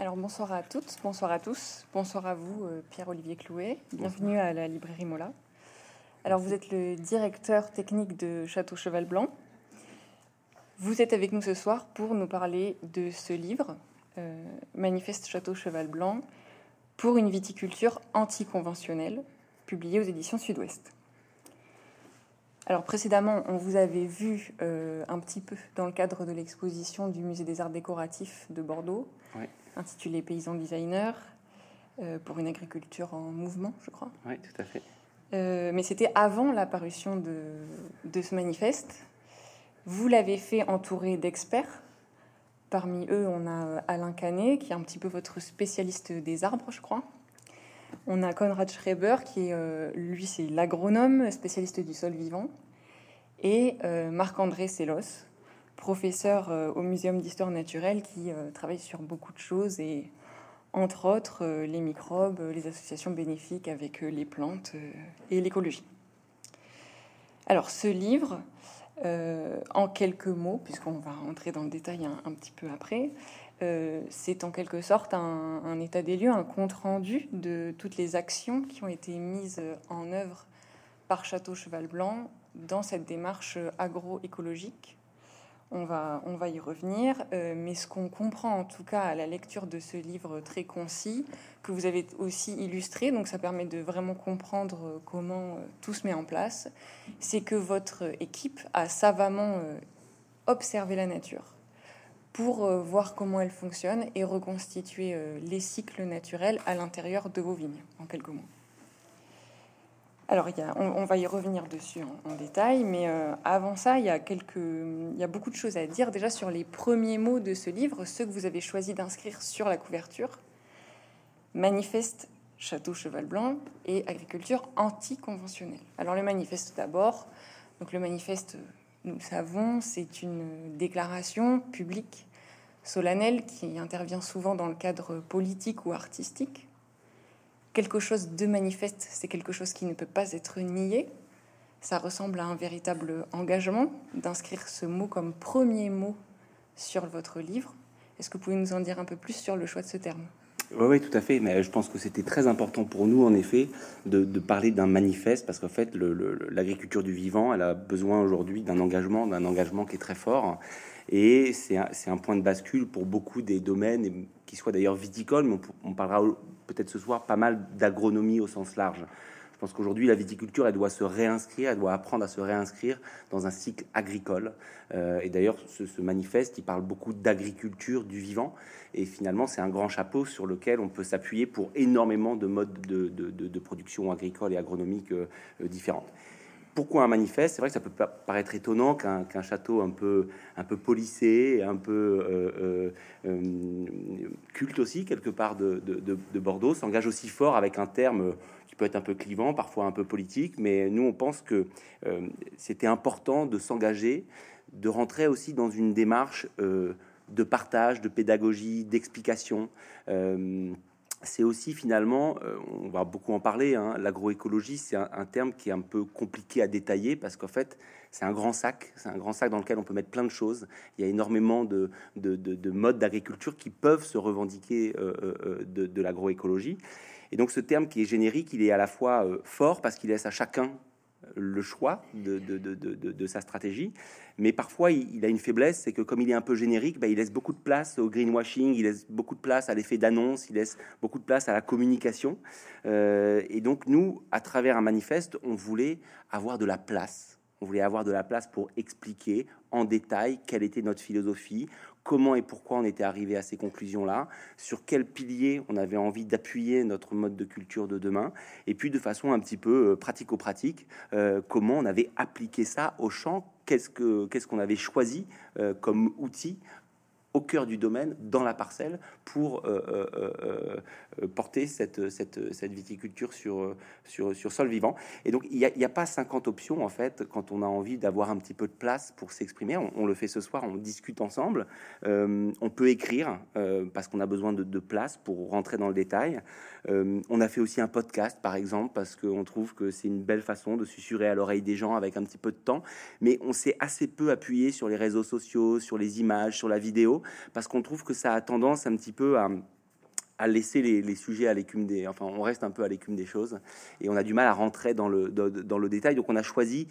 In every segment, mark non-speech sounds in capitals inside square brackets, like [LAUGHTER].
Alors bonsoir à toutes, bonsoir à tous, bonsoir à vous euh, Pierre-Olivier Clouet, bienvenue à la librairie Mola. Alors vous êtes le directeur technique de Château Cheval Blanc. Vous êtes avec nous ce soir pour nous parler de ce livre, euh, Manifeste Château Cheval Blanc, pour une viticulture anticonventionnelle, publié aux éditions Sud-Ouest. Alors précédemment, on vous avait vu euh, un petit peu dans le cadre de l'exposition du Musée des Arts Décoratifs de Bordeaux, intitulée Paysans Designer, euh, pour une agriculture en mouvement, je crois. Oui, tout à fait. Euh, mais c'était avant l'apparition de, de, ce manifeste. Vous l'avez fait entouré d'experts. Parmi eux, on a Alain Canet, qui est un petit peu votre spécialiste des arbres, je crois. On a Konrad Schreiber, qui est, euh, lui, c'est l'agronome, spécialiste du sol vivant. Et euh, Marc-André Sellos, professeur euh, au Muséum d'histoire naturelle, qui travaille sur beaucoup de choses, et entre autres les microbes, les associations bénéfiques avec les plantes et l'écologie. Alors, ce livre, en quelques mots, puisqu'on va rentrer dans le détail un petit peu après, euh, c'est en quelque sorte un, état des lieux, un compte-rendu de toutes les actions qui ont été mises en œuvre par Château Cheval Blanc dans cette démarche agroécologique. On va, on va y revenir, euh, mais ce qu'on comprend en tout cas à la lecture de ce livre très concis, que vous avez aussi illustré, donc ça permet de vraiment comprendre comment euh, tout se met en place, c'est que votre équipe a savamment observé la nature pour euh, voir comment elle fonctionne et reconstituer euh, les cycles naturels à l'intérieur de vos vignes, en quelques mots. Alors, on, va y revenir dessus en, détail, mais euh, avant ça, il y, a y a beaucoup de choses à dire déjà sur les premiers mots de ce livre, ceux que vous avez choisi d'inscrire sur la couverture. Manifeste Château Cheval Blanc et agriculture anticonventionnelle. Alors, le manifeste d'abord. Donc, le manifeste, nous savons, c'est une déclaration publique solennel qui intervient souvent dans le cadre politique ou artistique. Quelque chose de manifeste, c'est quelque chose qui ne peut pas être nié. Ça ressemble à un véritable engagement d'inscrire ce mot comme premier mot sur votre livre. Est-ce que vous pouvez nous en dire un peu plus sur le choix de ce terme? Oui, oui, tout à fait. Mais je pense que c'était très important pour nous, en effet, de, parler d'un manifeste, parce qu'en fait, l'agriculture du vivant, elle a besoin aujourd'hui d'un engagement, d'un engagement qui est très fort. Et c'est un, point de bascule pour beaucoup des domaines, qui soient d'ailleurs viticoles, mais on, parlera peut-être ce soir pas mal d'agronomie au sens large. Je pense qu'aujourd'hui, la viticulture, elle doit se réinscrire, elle doit apprendre à se réinscrire dans un cycle agricole. Euh, et d'ailleurs, ce, manifeste, il parle beaucoup d'agriculture du vivant. Et finalement, c'est un grand chapeau sur lequel on peut s'appuyer pour énormément de modes de, production agricole et agronomique euh, différentes pourquoi un manifeste? C'est vrai que ça peut paraître étonnant qu'un château un peu, un peu polissé, un peu euh, euh, euh, culte aussi, quelque part, de, Bordeaux, s'engage aussi fort avec un terme qui peut être un peu clivant, parfois un peu politique, mais nous, on pense que c'était important de s'engager, de rentrer aussi dans une démarche de partage, de pédagogie, d'explication c'est aussi finalement, euh, on va beaucoup en parler, hein, l'agroécologie, c'est un, terme qui est un peu compliqué à détailler parce qu'en fait, c'est un grand sac, c'est un grand sac dans lequel on peut mettre plein de choses. Il y a énormément de, modes d'agriculture qui peuvent se revendiquer euh, euh, de, l'agroécologie. Et donc ce terme qui est générique, il est à la fois fort parce qu'il laisse à chacun le choix de, sa stratégie, mais parfois il, a une faiblesse, c'est que comme il est un peu générique, bah, il laisse beaucoup de place au greenwashing, il laisse beaucoup de place à l'effet d'annonce, il laisse beaucoup de place à la communication. Euh, et donc nous, à travers un manifeste, on voulait avoir de la place. On voulait avoir de la place pour expliquer en détail quelle était notre philosophie, comment et pourquoi on était arrivé à ces conclusions-là, sur quel pilier on avait envie d'appuyer notre mode de culture de demain, et puis de façon un petit peu euh, pratico-pratique, euh, comment on avait appliqué ça au champ, qu'est-ce que qu'est-ce qu'on avait choisi euh, comme outil au cœur du domaine, dans la parcelle, pour euh, euh, euh, porter cette, cette, viticulture sur, sur, sol vivant. Et donc, il n'y a, a, pas 50 options, en fait, quand on a envie d'avoir un petit peu de place pour s'exprimer. On, le fait ce soir, on discute ensemble. on peut écrire, parce qu'on a besoin de, de, place pour rentrer dans le détail. on a fait aussi un podcast, par exemple, parce qu'on trouve que c'est une belle façon de susurrer à l'oreille des gens avec un petit peu de temps. Mais on s'est assez peu appuyé sur les réseaux sociaux, sur les images, sur la vidéo parce qu'on trouve que ça a tendance un petit peu à, laisser les, sujets à l'écume des, enfin, on reste un peu à l'écume des choses et on a du mal à rentrer dans le, dans, le détail. Donc, on a choisi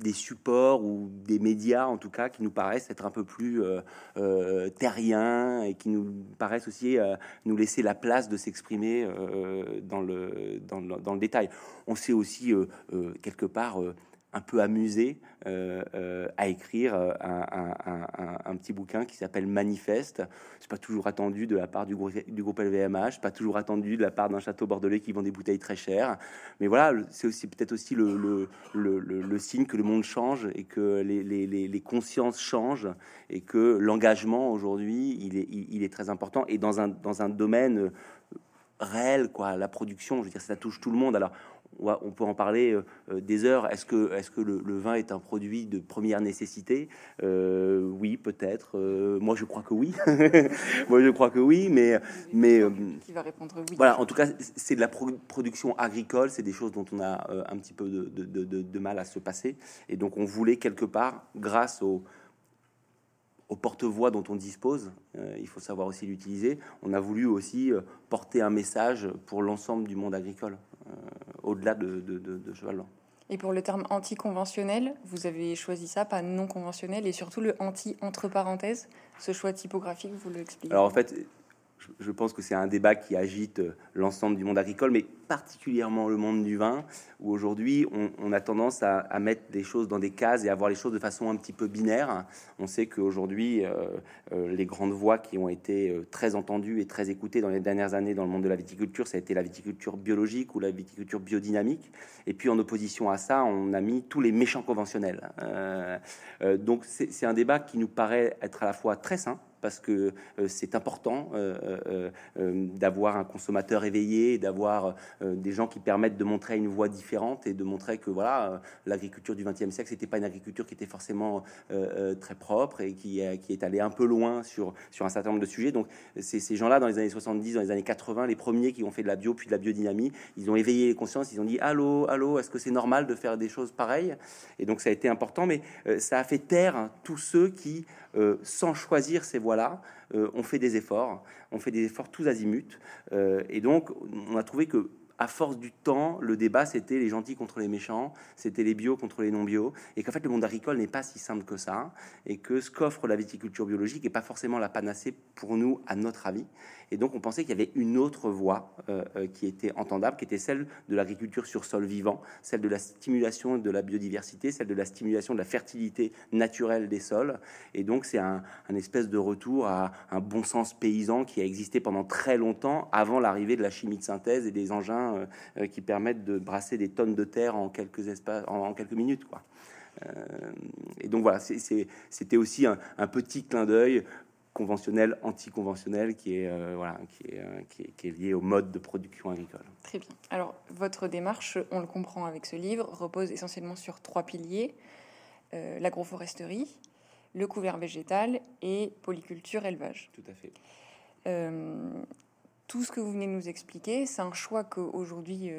des supports ou des médias, en tout cas, qui nous paraissent être un peu plus euh, euh terriens et qui nous paraissent aussi euh, nous laisser la place de s'exprimer dans, le, dans, le, dans, le, détail. On sait aussi, quelque part, un peu amusé euh, euh, à écrire euh, un, petit bouquin qui s'appelle Manifeste. C'est pas toujours attendu de la part du, du groupe LVMH, pas toujours attendu de la part d'un château bordelais qui vend des bouteilles très chères. Mais voilà, c'est aussi peut-être aussi le, le, signe que le monde change et que les, les, les, consciences changent et que l'engagement aujourd'hui, il est, il, est très important et dans un, dans un domaine réel, quoi, la production, je veux dire, ça touche tout le monde. Alors, on peut en parler euh, euh, des heures. Est-ce que, le, vin est un produit de première nécessité? Euh, Oui, peut-être. moi, je crois que oui. [LAUGHS] moi, je crois que oui, mais, mais qui va répondre oui. Voilà. En tout cas, c'est de la production agricole. C'est des choses dont on a un petit peu de, de, mal à se passer. Et donc, on voulait quelque part, grâce au au porte-voix dont on dispose, il faut savoir aussi l'utiliser. On a voulu aussi porter un message pour l'ensemble du monde agricole. Euh, au-delà de, de, Cheval Blanc. Et pour le terme anti-conventionnel, vous avez choisi ça, pas non conventionnel, et surtout le anti entre parenthèses, ce choix typographique, vous le expliquez Alors en fait, je pense que c'est un débat qui agite euh, l'ensemble du monde agricole, mais particulièrement le monde du vin, où aujourd'hui on, a tendance à, mettre des choses dans des cases et à voir les choses de façon un petit peu binaire. On sait qu'aujourd'hui, euh, euh, les grandes voix qui ont été très entendues et très écoutées dans les dernières années dans le monde de la viticulture, ça a été la viticulture biologique ou la viticulture biodynamique. Et puis en opposition à ça, on a mis tous les méchants conventionnels. donc c'est un débat qui nous paraît être à la fois très sain, parce que euh, c'est important euh, euh, d'avoir un consommateur éveillé, d'avoir des gens qui permettent de montrer une voie différente et de montrer que voilà, l'agriculture du XXe siècle, c'était pas une agriculture qui était forcément très propre et qui, est allée un peu loin sur, sur un certain nombre de sujets. Donc, c'est ces gens-là, dans les années 70, dans les années 80, les premiers qui ont fait de la bio puis de la biodynamie, ils ont éveillé les consciences, ils ont dit Allô, allô, est-ce que c'est normal de faire des choses pareilles? Et donc, ça a été important, mais ça a fait taire tous ceux qui euh, sans choisir ces voies-là, euh, on fait des efforts, on fait des efforts tous azimuts. Euh, et donc, on a trouvé que à force du temps, le débat, c'était les gentils contre les méchants, c'était les bio contre les non-bio, et qu'en fait, le monde agricole n'est pas si simple que ça, et que ce qu'offre la viticulture biologique n'est pas forcément la panacée pour nous, à notre avis. Et donc, on pensait qu'il y avait une autre voie euh, euh, qui était entendable, qui était celle de l'agriculture sur sol vivant, celle de la stimulation de la biodiversité, celle de la stimulation de la fertilité naturelle des sols. Et donc, c'est un, espèce de retour à un bon sens paysan qui a existé pendant très longtemps avant l'arrivée de la chimie de synthèse et des engins euh, qui permettent de brasser des tonnes de terre en quelques, espaces, en, quelques minutes. Quoi. et donc voilà, c'était aussi un, petit clin d'œil conventionnel, anticonventionnel, qui est, euh, voilà, qui est, euh, qui, est, qui, est, lié au mode de production agricole. Très bien. Alors, votre démarche, on le comprend avec ce livre, repose essentiellement sur trois piliers euh, l'agroforesterie, le couvert végétal et polyculture élevage. Tout à fait. tout ce que vous venez de nous expliquer, c'est un choix qu'aujourd'hui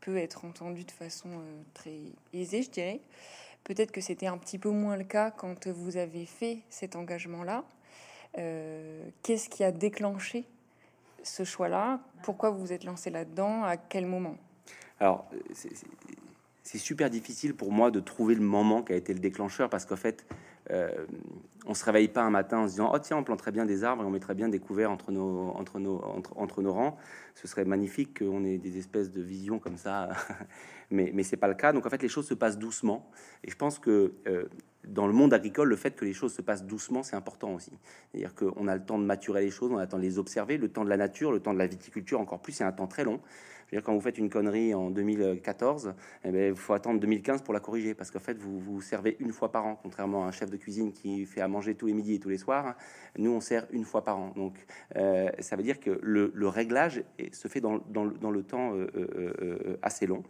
peut être entendu de façon très aisée, je dirais. Peut-être que c'était un petit peu moins le cas quand vous avez fait cet engagement-là. Euh, qu'est-ce qui a déclenché ce choix-là? Pourquoi vous vous êtes lancé là-dedans? À quel moment? Alors, c'est super difficile pour moi de trouver le moment qui a été le déclencheur parce qu'en fait, euh, on se réveille pas un matin en se disant oh tiens on planterait bien des arbres et on mettrait bien des couverts entre nos entre nos entre, nos rangs ce serait magnifique qu'on ait des espèces de visions comme ça [LAUGHS] mais mais c'est pas le cas donc en fait les choses se passent doucement et je pense que euh, dans le monde agricole, le fait que les choses se passent doucement, c'est important aussi. C'est-à-dire qu'on a le temps de maturer les choses, on a le temps de les observer. Le temps de la nature, le temps de la viticulture, encore plus, c'est un temps très long. Dire quand vous faites une connerie en 2014, eh bien, il faut attendre 2015 pour la corriger, parce qu'en fait, vous vous servez une fois par an, contrairement à un chef de cuisine qui fait à manger tous les midis et tous les soirs. Nous, on sert une fois par an. Donc, euh, ça veut dire que le, réglage se fait dans le temps euh, euh, assez long.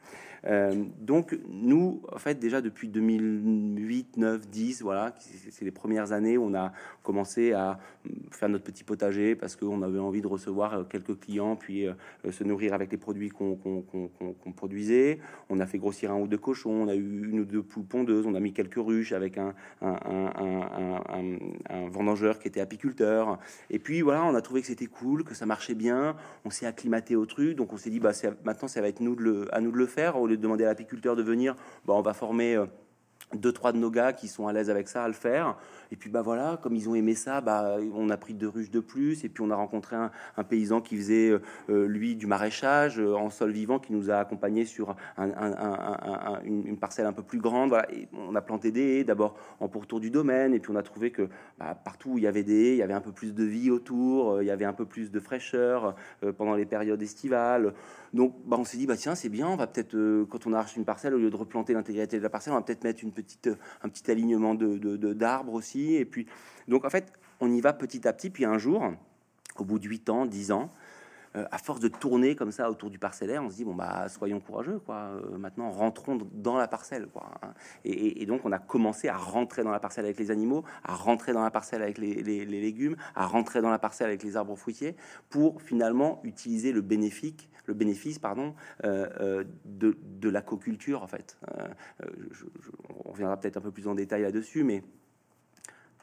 donc, nous, en fait, déjà depuis 2008, 9, 10, voilà, c'est les premières années où on a commencé à faire notre petit potager parce qu'on avait envie de recevoir quelques clients, puis se nourrir avec les produits qu'on produisait. On a fait grossir un ou deux cochons, on a eu une ou deux poules pondeuses, on a mis quelques ruches avec un, un, vendangeur qui était apiculteur. Et puis voilà, on a trouvé que c'était cool, que ça marchait bien. On s'est acclimaté au truc, donc on s'est dit bah maintenant ça va être nous de le, à nous de le faire au lieu de demander à l'apiculteur de venir. Bah, on va former euh, deux trois de nos gars qui sont à l'aise avec ça à le faire et puis bah voilà, comme ils ont aimé ça, bah on a pris deux ruches de plus. Et puis on a rencontré un, paysan qui faisait euh, euh, lui du maraîchage euh, en sol vivant, qui nous a accompagnés sur une, parcelle un peu plus grande. Voilà, on a planté des haies d'abord en pourtour du domaine. Et puis on a trouvé que bah, partout où il y avait des haies, il y avait un peu plus de vie autour, il y avait un peu plus de fraîcheur pendant les périodes estivales. Donc, bah, on s'est dit, bah, tiens, c'est bien, on va peut-être, quand on arrache une parcelle, au lieu de replanter l'intégralité de la parcelle, on va peut-être mettre un petit alignement d'arbres aussi et puis, donc en fait, on y va petit à petit. Puis un jour, au bout de 8 ans, 10 ans, euh, à force de tourner comme ça autour du parcellaire, on se dit bon bah soyons courageux quoi. Euh, maintenant rentrons dans la parcelle quoi. Hein. Et, donc on a commencé à rentrer dans la parcelle avec les animaux, à rentrer dans la parcelle avec les, légumes, à rentrer dans la parcelle avec les arbres fruitiers, pour finalement utiliser le bénéfique, le bénéfice pardon euh, de, de l'aquaculture en fait. on reviendra peut-être un peu plus en détail là-dessus, mais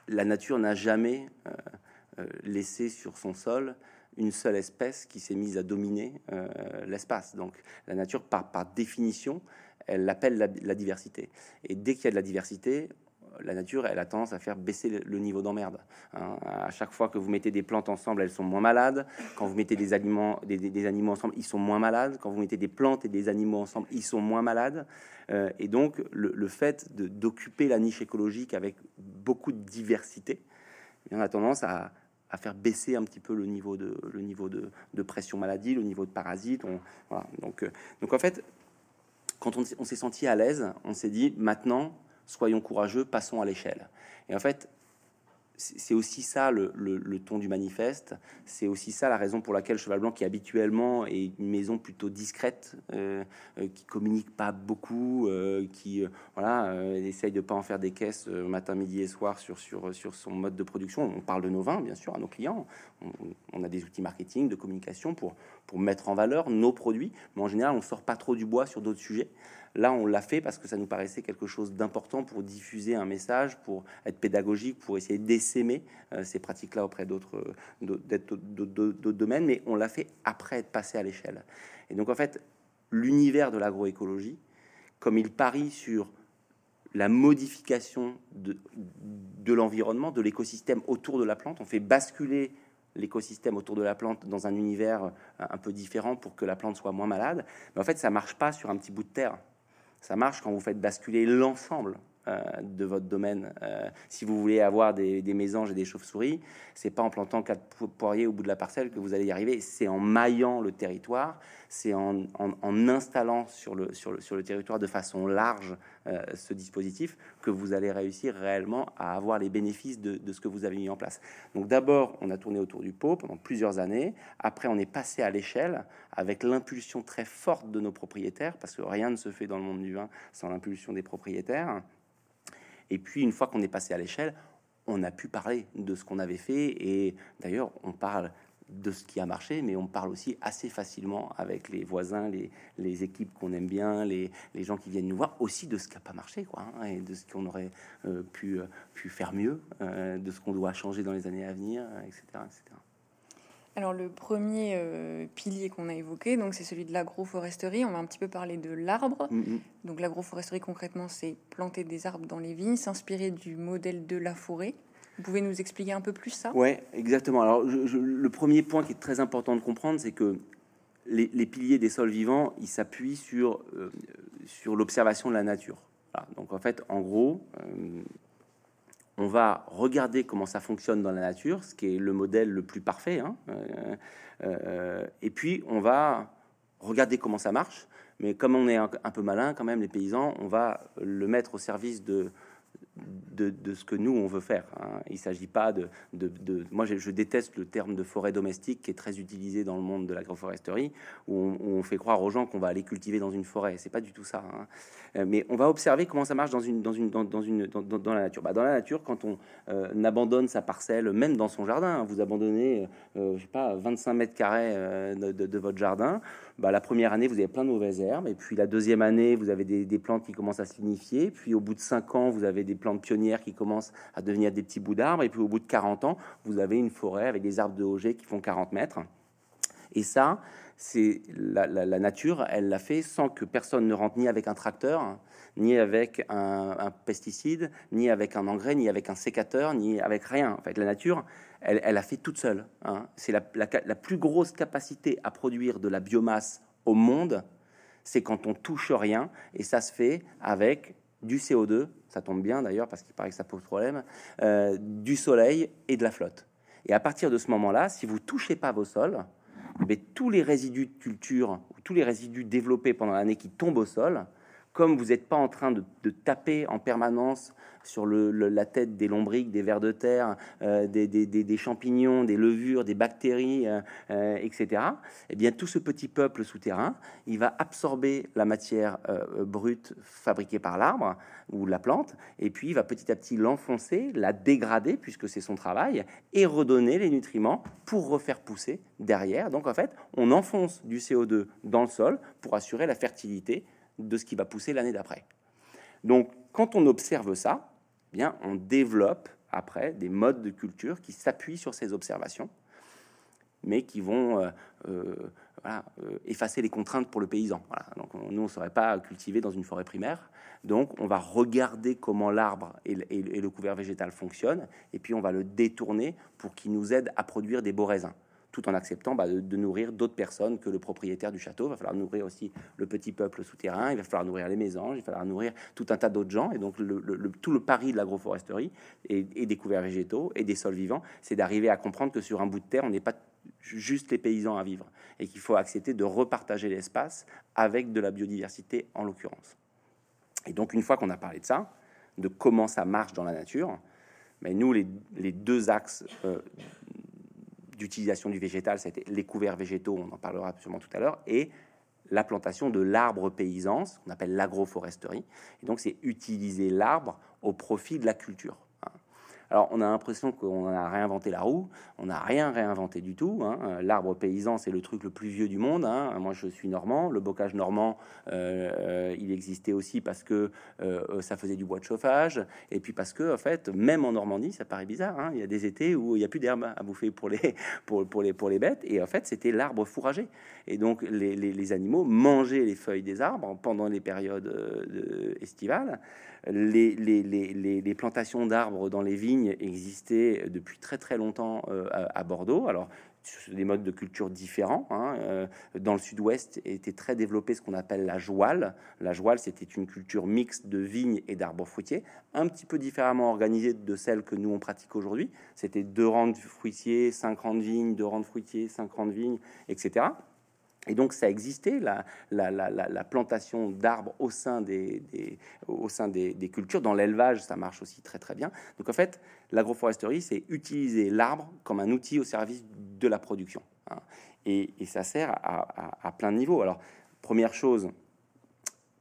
la nature n'a jamais euh, euh, laissé sur son sol une seule espèce qui s'est mise à dominer euh, l'espace. Donc la nature, par, définition, elle appelle la, diversité. Et dès qu'il y a de la diversité, la nature, elle a tendance à faire baisser le, niveau d'emmerde. Hein. À chaque fois que vous mettez des plantes ensemble, elles sont moins malades. Quand vous mettez des, aliments, des, animaux ensemble, ils sont moins malades. Quand vous mettez des plantes et des animaux ensemble, ils sont moins malades. Euh, et donc, le, fait d'occuper la niche écologique avec beaucoup de diversité, eh on a tendance à, faire baisser un petit peu le niveau de, le niveau de, pression maladie, le niveau de parasites. Donc, euh, donc, en fait, quand on s'est senti à l'aise, on s'est dit maintenant, soyons courageux, passons à l'échelle. Et en fait, c'est aussi ça le, ton du manifeste. C'est aussi ça la raison pour laquelle Cheval Blanc, qui habituellement est une maison plutôt discrète, euh, euh, qui communique pas beaucoup, euh, qui voilà, essaye de pas en faire des caisses matin, midi et soir sur, sur, sur son mode de production. On parle de nos vins, bien sûr, à nos clients. On, on, a des outils marketing, de communication pour, pour mettre en valeur nos produits, mais en général, on sort pas trop du bois sur d'autres sujets. Là, on l'a fait parce que ça nous paraissait quelque chose d'important pour diffuser un message, pour être pédagogique, pour essayer d'essaimer euh, ces pratiques-là auprès d'autres domaines, mais on l'a fait après être passé à l'échelle. Et donc, en fait, l'univers de l'agroécologie, comme il parie sur la modification de l'environnement, de l'écosystème autour de la plante, on fait basculer l'écosystème autour de la plante dans un univers un peu différent pour que la plante soit moins malade. Mais en fait, ça marche pas sur un petit bout de terre. Ça marche quand vous faites basculer l'ensemble euh, de votre domaine. Euh, si vous voulez avoir des, mésanges et des chauves-souris, c'est pas en plantant quatre poiriers au bout de la parcelle que vous allez y arriver. C'est en maillant le territoire, c'est en, installant sur le, sur, le, sur le territoire de façon large euh, ce dispositif que vous allez réussir réellement à avoir les bénéfices de, de ce que vous avez mis en place. Donc d'abord, on a tourné autour du pot pendant plusieurs années. Après, on est passé à l'échelle avec l'impulsion très forte de nos propriétaires, parce que rien ne se fait dans le monde du vin sans l'impulsion des propriétaires. Et puis, une fois qu'on est passé à l'échelle, on a pu parler de ce qu'on avait fait. Et d'ailleurs, on parle de ce qui a marché, mais on parle aussi assez facilement avec les voisins, les, les équipes qu'on aime bien, les, les, gens qui viennent nous voir, aussi de ce qui n'a pas marché, quoi, hein, et de ce qu'on aurait euh, pu, euh, pu faire mieux, euh, de ce qu'on doit changer dans les années à venir, etc. etc. Alors le premier euh, pilier qu'on a évoqué, donc c'est celui de l'agroforesterie. On va un petit peu parler de l'arbre. Mm-hmm. Donc l'agroforesterie concrètement, c'est planter des arbres dans les vignes, s'inspirer du modèle de la forêt. Vous pouvez nous expliquer un peu plus ça? Ouais, exactement. Alors le premier point qui est très important de comprendre, c'est que les, piliers des sols vivants, ils s'appuient sur euh, sur l'observation de la nature. Donc en fait, en gros, euh, on va regarder comment ça fonctionne dans la nature, ce qui est le modèle le plus parfait. Hein. Euh, euh, et puis, on va regarder comment ça marche. Mais comme on est un, peu malin, quand même, les paysans, on va le mettre au service de, de, ce que nous on veut faire. Hein. Il s'agit pas de, de, moi je, déteste le terme de forêt domestique qui est très utilisé dans le monde de l'agroforesterie où, on, fait croire aux gens qu'on va aller cultiver dans une forêt. C'est pas du tout ça. Hein. Euh, mais on va observer comment ça marche dans une dans une dans, une dans, la nature. Bah, dans la nature, quand on euh, abandonne sa parcelle, même dans son jardin, hein, vous abandonnez, euh, je sais pas, 25 mètres carrés de, votre jardin. Bah, la première année, vous avez plein de mauvaises herbes, et puis la deuxième année, vous avez des, plantes qui commencent à signifier. Puis au bout de cinq ans, vous avez des plantes pionnières qui commencent à devenir des petits bouts d'arbres. Et puis au bout de 40 ans, vous avez une forêt avec des arbres de Auger qui font 40 mètres. Et ça, c'est la, nature, elle l'a fait sans que personne ne rentre ni avec un tracteur, ni avec un, pesticide, ni avec un engrais, ni avec un sécateur, ni avec rien. En fait, la nature, elle, elle a fait toute seule. Hein. C'est la, la plus grosse capacité à produire de la biomasse au monde, c'est quand on touche rien, et ça se fait avec du CO2, ça tombe bien d'ailleurs parce qu'il paraît que ça pose problème, euh, du soleil et de la flotte. Et à partir de ce moment-là, si vous touchez pas vos sols, mais tous les résidus de culture, tous les résidus développés pendant l'année qui tombent au sol, comme vous n'êtes pas en train de, taper en permanence sur la tête des lombriques, des vers de terre, euh, des, champignons, des levures, des bactéries, euh, euh, etc., eh bien tout ce petit peuple souterrain, il va absorber la matière brute fabriquée par l'arbre ou la plante, et puis il va petit à petit l'enfoncer, la dégrader, puisque c'est son travail, et redonner les nutriments pour refaire pousser derrière. Donc en fait, on enfonce du CO2 dans le sol pour assurer la fertilité de ce qui va pousser l'année d'après. Donc, quand on observe ça, eh bien, on développe après des modes de culture qui s'appuient sur ces observations, mais qui vont euh, euh, euh, effacer les contraintes pour le paysan. Donc, nous, on ne saurait pas cultiver dans une forêt primaire. Donc, on va regarder comment l'arbre et, et le couvert végétal fonctionnent, et puis on va le détourner pour qu'il nous aide à produire des beaux raisins tout en acceptant bah, de, nourrir d'autres personnes que le propriétaire du château. Il va falloir nourrir aussi le petit peuple souterrain, il va falloir nourrir les mésanges, il va falloir nourrir tout un tas d'autres gens. Et donc le, tout le pari de l'agroforesterie et, des couverts végétaux et des sols vivants, c'est d'arriver à comprendre que sur un bout de terre, on n'est pas juste les paysans à vivre et qu'il faut accepter de repartager l'espace avec de la biodiversité en l'occurrence. Et donc une fois qu'on a parlé de ça, de comment ça marche dans la nature, mais nous, les, les deux axes euh, d'utilisation du végétal, c'était les couverts végétaux, on en parlera absolument tout à l'heure, et la plantation de l'arbre paysan, ce qu'on appelle l'agroforesterie. Et donc, c'est utiliser l'arbre au profit de la culture. Alors, on a l'impression qu'on a réinventé la roue. On n'a rien réinventé du tout. Hein. L'arbre paysan, c'est le truc le plus vieux du monde. Hein. Moi, je suis normand. Le bocage normand, euh, il existait aussi parce que euh, ça faisait du bois de chauffage. Et puis parce que, en fait, même en Normandie, ça paraît bizarre. Hein. Il y a des étés où il n'y a plus d'herbe à bouffer pour les, [LAUGHS] pour, pour, les, pour les bêtes. Et en fait, c'était l'arbre fourragé. Et donc, les, animaux mangeaient les feuilles des arbres pendant les périodes euh, estivales les, plantations d'arbres dans les vignes existaient depuis très très longtemps euh, à, Bordeaux. Alors, des modes de culture différents. Hein, euh, dans le sud-ouest était très développé ce qu'on appelle la jouale. La jouale, c'était une culture mixte de vignes et d'arbres fruitiers, un petit peu différemment organisée de celle que nous on pratique aujourd'hui. C'était deux rangs de fruitiers, cinq rangs de vignes, deux rangs de fruitiers, cinq rangs de vignes, etc. Et donc ça existait, la, la, plantation d'arbres au sein, des, au sein des, cultures. Dans l'élevage, ça marche aussi très très bien. Donc en fait, l'agroforesterie, c'est utiliser l'arbre comme un outil au service de la production. Hein. Et, ça sert à, à, plein de niveaux. Alors, première chose,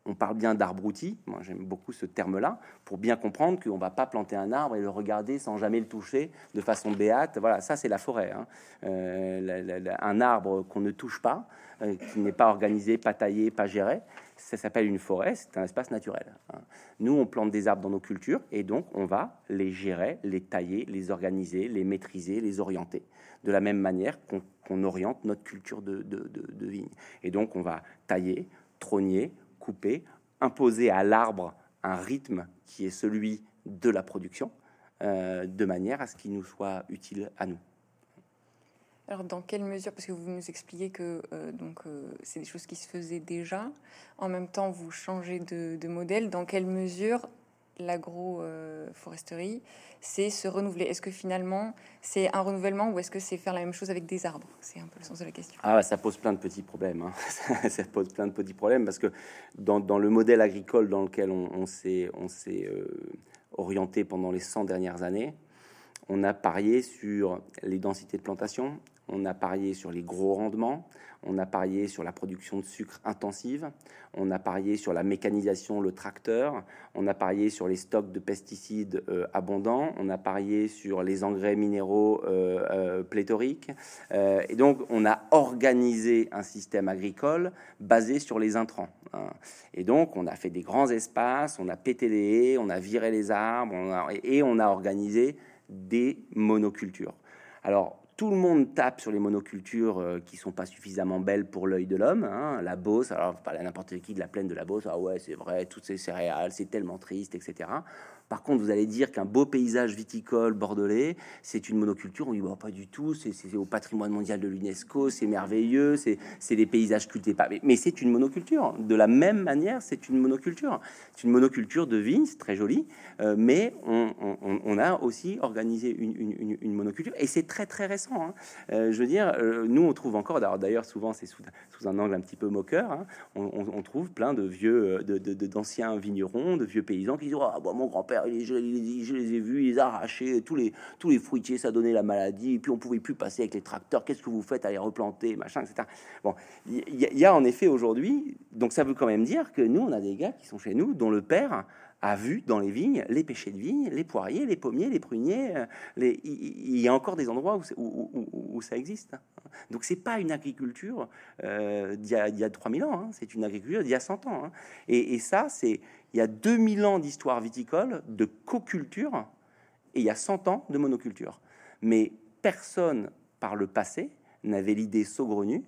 on parle bien d'arbre-outil, moi j'aime beaucoup ce terme-là, pour bien comprendre qu'on ne va pas planter un arbre et le regarder sans jamais le toucher de façon béate. Voilà, ça c'est la forêt. Hein. Euh, un arbre qu'on ne touche pas, euh, qui n'est pas organisé, pas taillé, pas géré, ça s'appelle une forêt, c'est un espace naturel. Hein. Nous, on plante des arbres dans nos cultures et donc on va les gérer, les tailler, les organiser, les maîtriser, les orienter, de la même manière qu'on oriente notre culture de vigne. Et donc on va tailler, trogner, imposer à l'arbre un rythme qui est celui de la production, euh, de manière à ce qu'il nous soit utile à nous. Alors, dans quelle mesure, parce que vous nous expliquez que euh, donc euh, c'est des choses qui se faisaient déjà, en même temps vous changez de, de modèle, dans quelle mesure l'agroforesterie, c'est se renouveler. Est-ce que finalement c'est un renouvellement ou est-ce que c'est faire la même chose avec des arbres? C'est un peu le sens de la question. Ah, ça pose plein de petits problèmes. Hein. [LAUGHS] ça pose plein de petits problèmes parce que dans, le modèle agricole dans lequel on, s'est euh, orienté pendant les 100 dernières années. On a parié sur les densités de plantation, on a parié sur les gros rendements, on a parié sur la production de sucre intensive, on a parié sur la mécanisation, le tracteur, on a parié sur les stocks de pesticides euh, abondants, on a parié sur les engrais minéraux euh, euh, pléthoriques. et donc, on a organisé un système agricole basé sur les intrants. Hein. Et donc, on a fait des grands espaces, on a pété les haies, on a viré les arbres, et on a organisé des monocultures. Alors, tout le monde tape sur les monocultures euh, qui sont pas suffisamment belles pour l'œil de l'homme. Hein. La Beauce, alors pas n'importe qui de la plaine de la Beauce, ah ouais, c'est vrai, toutes ces céréales, c'est tellement triste, etc. Par contre, vous allez dire qu'un beau paysage viticole bordelais, c'est une monoculture. On dit bah, pas du tout, c'est au patrimoine mondial de l'UNESCO, c'est merveilleux, c'est des paysages cultivés. Pas. Mais, c'est une monoculture. De la même manière, c'est une monoculture. C'est une monoculture de vignes, c'est très joli, euh, mais on, a aussi organisé une, monoculture et c'est très très récent. Hein. Euh, je veux dire, euh, nous on trouve encore, d'ailleurs souvent c'est sous, un angle un petit peu moqueur, hein. on, trouve plein de vieux, d'anciens de, vignerons, de vieux paysans qui disent ah, mon grand-père je, les ai vus, ils arrachaient tous les, tous les fruitiers, ça donnait la maladie, et puis on pouvait plus passer avec les tracteurs, qu'est-ce que vous faites à les replanter, machin, etc. Bon, il y, a en effet aujourd'hui, donc ça veut quand même dire que nous, on a des gars qui sont chez nous, dont le père a vu dans les vignes les pêchers de vigne, les poiriers, les pommiers, les pruniers. Euh, les... Il y a encore des endroits où, où, ça existe. Hein. Donc c'est pas une agriculture euh, d'il y, a 3000 ans, hein. c'est une agriculture d'il y a 100 ans. Hein. Et, et, ça, c'est il y a 2000 ans d'histoire viticole, de coculture, et il y a 100 ans de monoculture. Mais personne, par le passé, n'avait l'idée saugrenue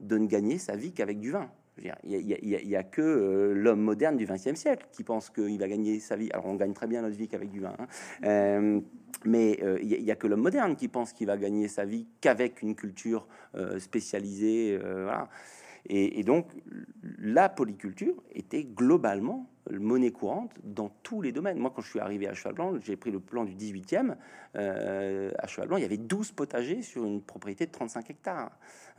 de ne gagner sa vie qu'avec du vin. Il n'y a, que euh, l'homme moderne du XXe siècle qui pense qu'il va gagner sa vie. Alors on gagne très bien notre vie qu'avec du vin, hein. euh, mais euh, il n'y a, que l'homme moderne qui pense qu'il va gagner sa vie qu'avec une culture spécialisée. Et, donc, la polyculture était globalement monnaie courante dans tous les domaines. Moi, quand je suis arrivé à Cheval Blanc, j'ai pris le plan du 18e. Euh, à Cheval Blanc, il y avait 12 potagers sur une propriété de 35 hectares.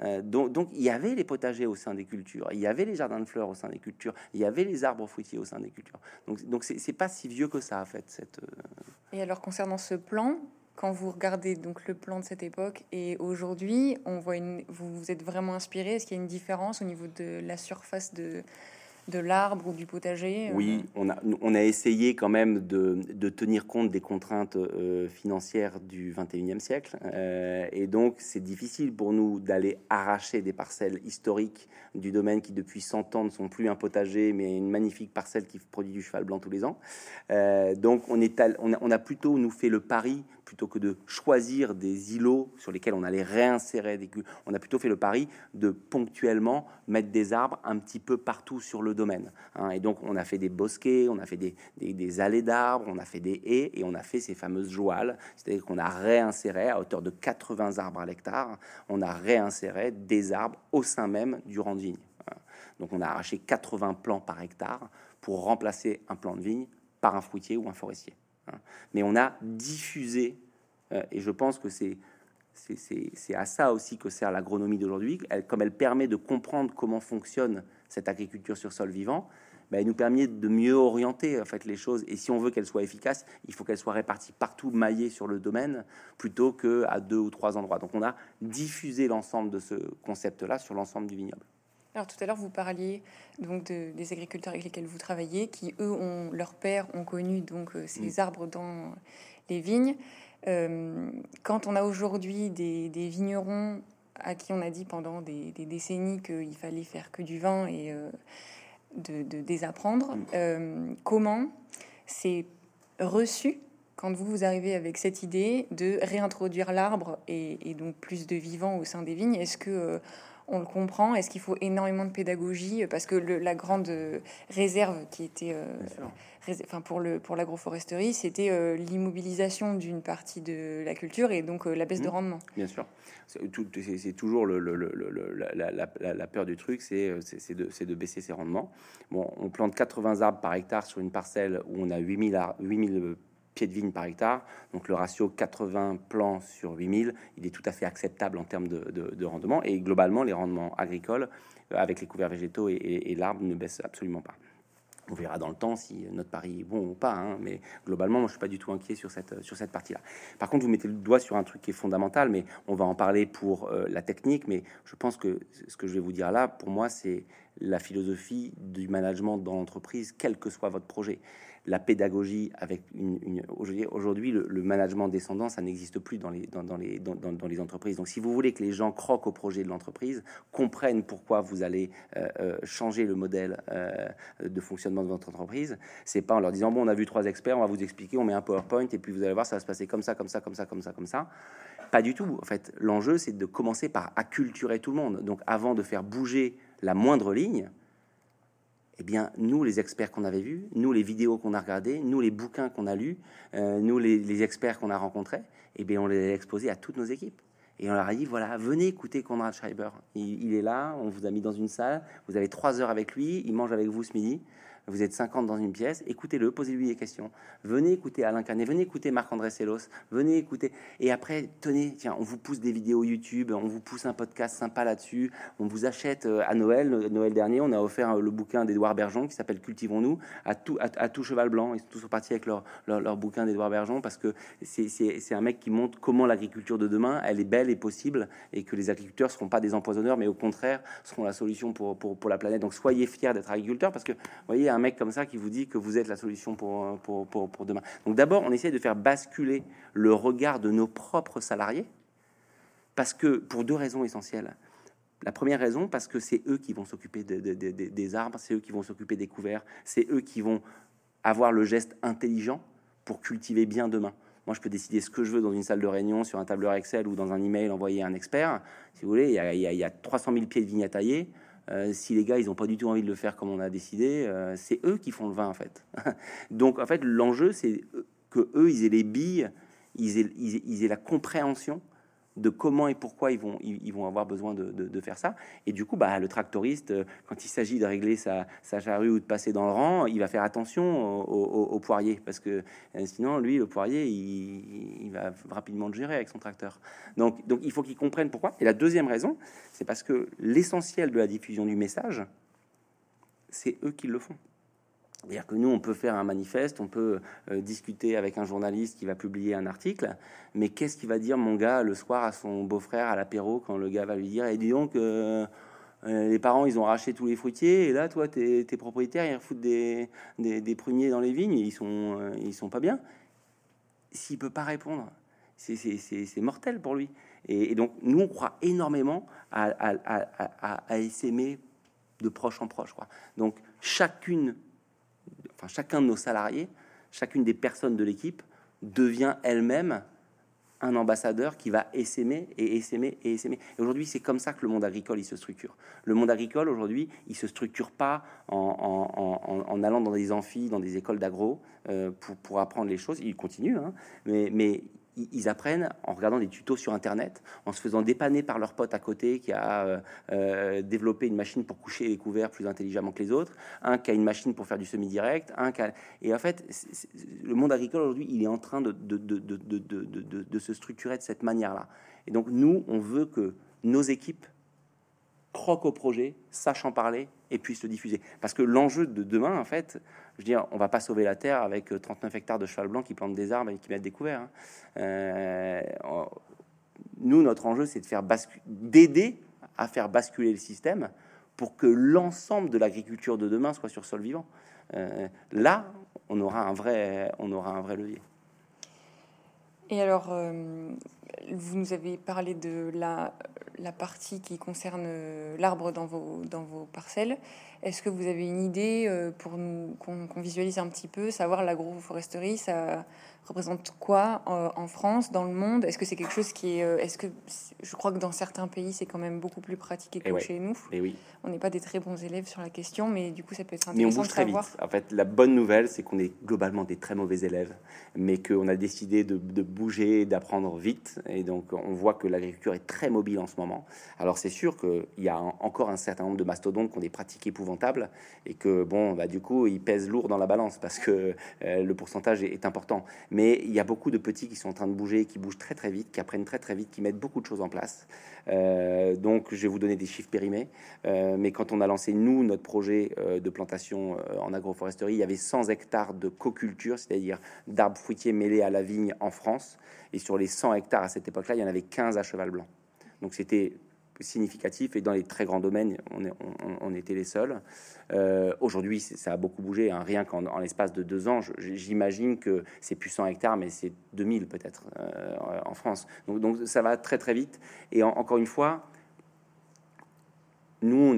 Euh, donc, il y avait les potagers au sein des cultures, il y avait les jardins de fleurs au sein des cultures, il y avait les arbres fruitiers au sein des cultures. Donc, donc c'est pas si vieux que ça, en fait. Cette, euh, Et alors, concernant ce plan, quand vous regardez donc le plan de cette époque et aujourd'hui, on voit une, vous vous êtes vraiment inspiré. Est-ce qu'il y a une différence au niveau de la surface de, de l'arbre ou du potager euh? Oui, on a, on a essayé quand même de, de tenir compte des contraintes euh, financières du 21e siècle. Euh, et donc, c'est difficile pour nous d'aller arracher des parcelles historiques du domaine qui, depuis 100 ans, ne sont plus un potager, mais une magnifique parcelle qui produit du cheval blanc tous les ans. donc, on, est on, a, on a plutôt nous fait le pari plutôt que de choisir des îlots sur lesquels on allait réinsérer des on a plutôt fait le pari de ponctuellement mettre des arbres un petit peu partout sur le domaine. Hein. Et donc, on a fait des bosquets, on a fait des, allées d'arbres, on a fait des haies et on a fait ces fameuses joiles, c'est-à-dire qu'on a réinséré à hauteur de 80 arbres à l'hectare, on a réinséré des arbres au sein même du rang de vigne. Hein. Donc, on a arraché 80 plants par hectare pour remplacer un plant de vigne par un fruitier ou un forestier. Hein. Mais on a diffusé euh, et je pense que c'est à ça aussi que sert l'agronomie d'aujourd'hui. comme elle permet de comprendre comment fonctionne cette agriculture sur sol vivant, ben, elle nous permet de mieux orienter en fait les choses. Et si on veut qu'elle soit efficace, il faut qu'elle soit répartie partout, maillée sur le domaine, plutôt que à deux ou trois endroits. Donc on a diffusé l'ensemble de ce concept-là sur l'ensemble du vignoble. Alors tout à l'heure, vous parliez donc des agriculteurs avec lesquels vous travaillez, qui eux ont leurs pères ont connu donc euh, ces mm. arbres dans les vignes. Euh, quand on a aujourd'hui des, vignerons à qui on a dit pendant des, décennies qu'il fallait faire que du vin et euh, de, désapprendre, mm. euh, comment c'est reçu quand vous, vous arrivez avec cette idée de réintroduire l'arbre et, et, donc plus de vivants au sein des vignes? Est-ce que on le comprend Est-ce qu'il faut énormément de pédagogie Parce que la grande euh, réserve qui était, euh, enfin pour le pour l'agroforesterie, c'était euh, l'immobilisation d'une partie de la culture et donc la baisse de mmh. rendement. Bien sûr, c'est toujours le, la, peur du truc, c'est de, de, baisser ses rendements. Bon, on plante 80 arbres par hectare sur une parcelle où on a 8000 8000 pieds de vigne par hectare. Donc le ratio 80 plants sur 8000, il est tout à fait acceptable en termes de, rendement. Et globalement, les rendements agricoles, euh, avec les couverts végétaux et, l'arbre, ne baissent absolument pas. On verra dans le temps si notre pari est bon ou pas, hein, mais globalement, moi, je suis pas du tout inquiet sur cette, sur cette partie-là. Par contre, vous mettez le doigt sur un truc qui est fondamental, mais on va en parler pour euh, la technique. Mais je pense que ce que je vais vous dire là, pour moi, c'est la philosophie du management dans l'entreprise, quel que soit votre projet la pédagogie avec une, aujourd'hui le, management descendant ça n'existe plus dans les entreprises. Donc si vous voulez que les gens croquent au projet de l'entreprise comprennent pourquoi vous allez euh, euh, changer le modèle euh, de fonctionnement de votre entreprise c'est pas en leur disant bon on a vu trois experts on va vous expliquer on met un PowerPoint et puis vous allez voir ça va se passer comme ça comme ça comme ça comme ça comme ça. Pas du tout. En fait l'enjeu c'est de commencer par acculturer tout le monde. Donc avant de faire bouger la moindre ligne eh bien, nous, les experts qu'on avait vus, nous, les vidéos qu'on a regardées, nous, les bouquins qu'on a lus, euh, nous, les, experts qu'on a rencontrés, eh bien, on les a exposés à toutes nos équipes. Et on leur a dit, voilà, venez écouter Conrad Schreiber. il, est là, on vous a mis dans une salle, vous avez trois heures avec lui, il mange avec vous ce midi vous êtes 50 dans une pièce, écoutez-le, posez-lui des questions. Venez écouter Alain Canet, venez écouter Marc-André Sellos, venez écouter. Et après, tenez, tiens, on vous pousse des vidéos YouTube, on vous pousse un podcast sympa là-dessus, on vous achète euh, à Noël, Noël dernier, on a offert euh, le bouquin d'Edouard Bergeon qui s'appelle Cultivons-nous à tout, cheval blanc. Ils sont tous partis avec leur, bouquin d'Edouard Bergeon parce que c'est un mec qui montre comment l'agriculture de demain, elle est belle et possible et que les agriculteurs ne seront pas des empoisonneurs, mais au contraire seront la solution pour, pour la planète. Donc soyez fiers d'être agriculteurs parce que, vous voyez, un mec comme ça qui vous dit que vous êtes la solution pour, pour, pour, demain. Donc d'abord, on essaie de faire basculer le regard de nos propres salariés, parce que pour deux raisons essentielles. La première raison, parce que c'est eux qui vont s'occuper des arbres, c'est eux qui vont s'occuper des couverts, c'est eux qui vont avoir le geste intelligent pour cultiver bien demain. Moi, je peux décider ce que je veux dans une salle de réunion, sur un tableur Excel ou dans un email envoyé à un expert. Si vous voulez, il y a, il y a 300 000 pieds de vigne à tailler. Euh, si les gars, ils n'ont pas du tout envie de le faire comme on a décidé, euh, c'est eux qui font le vin en fait. [LAUGHS] Donc en fait, l'enjeu, c'est que eux, ils aient les billes, ils aient, ils aient la compréhension de comment et pourquoi ils vont, ils, vont avoir besoin de, faire ça. Et du coup, bah, le tractoriste, euh, quand il s'agit de régler sa, sa, charrue ou de passer dans le rang, il va faire attention au, poirier, parce que euh, sinon, lui, le poirier, il, va rapidement le gérer avec son tracteur. Donc, donc il faut qu'il comprenne pourquoi. Et la deuxième raison, c'est parce que l'essentiel de la diffusion du message, c'est eux qui le font. C'est-à-dire que nous, on peut faire un manifeste, on peut euh, discuter avec un journaliste qui va publier un article, mais qu'est-ce qu'il va dire mon gars le soir à son beau-frère à l'apéro quand le gars va lui dire, et dis donc, euh, euh, les parents, ils ont arraché tous les fruitiers, et là, toi, tes, propriétaires, ils refoutent des, des, pruniers dans les vignes, ils sont, ils sont pas bien. S'il peut pas répondre, c'est mortel pour lui. Et, donc, nous, on croit énormément à, à, à, à, essaimer de proche en proche. Quoi. Donc, chacune chacun de nos salariés, chacune des personnes de l'équipe devient elle-même un ambassadeur qui va essaimer et essaimer et essaimer. Et aujourd'hui, c'est comme ça que le monde agricole il se structure. Le monde agricole aujourd'hui, il se structure pas en, allant dans des amphis, dans des écoles d'agro euh, pour, apprendre les choses. Il continue, hein, mais, mais ils apprennent en regardant des tutos sur Internet, en se faisant dépanner par leur pote à côté qui a euh, euh, développé une machine pour coucher les couverts plus intelligemment que les autres, un qui a une machine pour faire du semi-direct, un qui Et en fait, le monde agricole aujourd'hui, il est en train de, de, de, de, se structurer de cette manière-là. Et donc, nous, on veut que nos équipes croquent au projet, sachent en parler et puissent le diffuser. Parce que l'enjeu de demain, en fait, je veux dire, on va pas sauver la terre avec 39 euh, hectares de cheval blanc qui plantent des arbres et qui mettent des couverts. Hein. Euh, nous, notre enjeu, c'est de faire d'aider à faire basculer le système pour que l'ensemble de l'agriculture de demain soit sur sol vivant. Euh, là, on aura un vrai, on aura un vrai levier. Et alors, vous nous avez parlé de la, partie qui concerne l'arbre dans vos, parcelles. Est-ce que vous avez une idée euh, pour nous qu'on visualise un petit peu, savoir l'agroforesterie, représente quoi euh, en France, dans le monde? Est-ce que c'est quelque chose qui est. Euh, est-ce que je crois que dans certains pays c'est quand même beaucoup plus pratiqué que chez nous. Et oui. On n'est pas des très bons élèves sur la question, mais du coup ça peut être intéressant mais on bouge très Vite. En fait, la bonne nouvelle, c'est qu'on est globalement des très mauvais élèves, mais qu'on a décidé de, de bouger, d'apprendre vite, et donc on voit que l'agriculture est très mobile en ce moment. Alors c'est sûr qu'il y a encore un certain nombre de mastodontes qui ont des pratiques épouvantables, et que bon, bah du coup, ils pèsent lourd dans la balance parce que le pourcentage est, est important Mais il y a beaucoup de petits qui sont en train de bouger, qui bougent très très vite, qui apprennent très très vite, qui mettent beaucoup de choses en place. Euh, donc, je vais vous donner des chiffres périmés. Euh, mais quand on a lancé, nous, notre projet euh, de plantation en agroforesterie, il y avait 100 hectares de coculture, c'est-à-dire d'arbres fruitiers mêlés à la vigne en France. Et sur les 100 hectares à cette époque-là, il y en avait 15 à cheval blanc. Donc, c'était significatif et dans les très grands domaines, on, était les seuls. Euh, aujourd'hui, ça a beaucoup bougé, hein. rien qu'en l'espace de deux ans. J'imagine que c'est plus 100 hectares, mais c'est 2000 peut-être euh, en France. Donc, ça va très très vite. Et encore une fois, nous,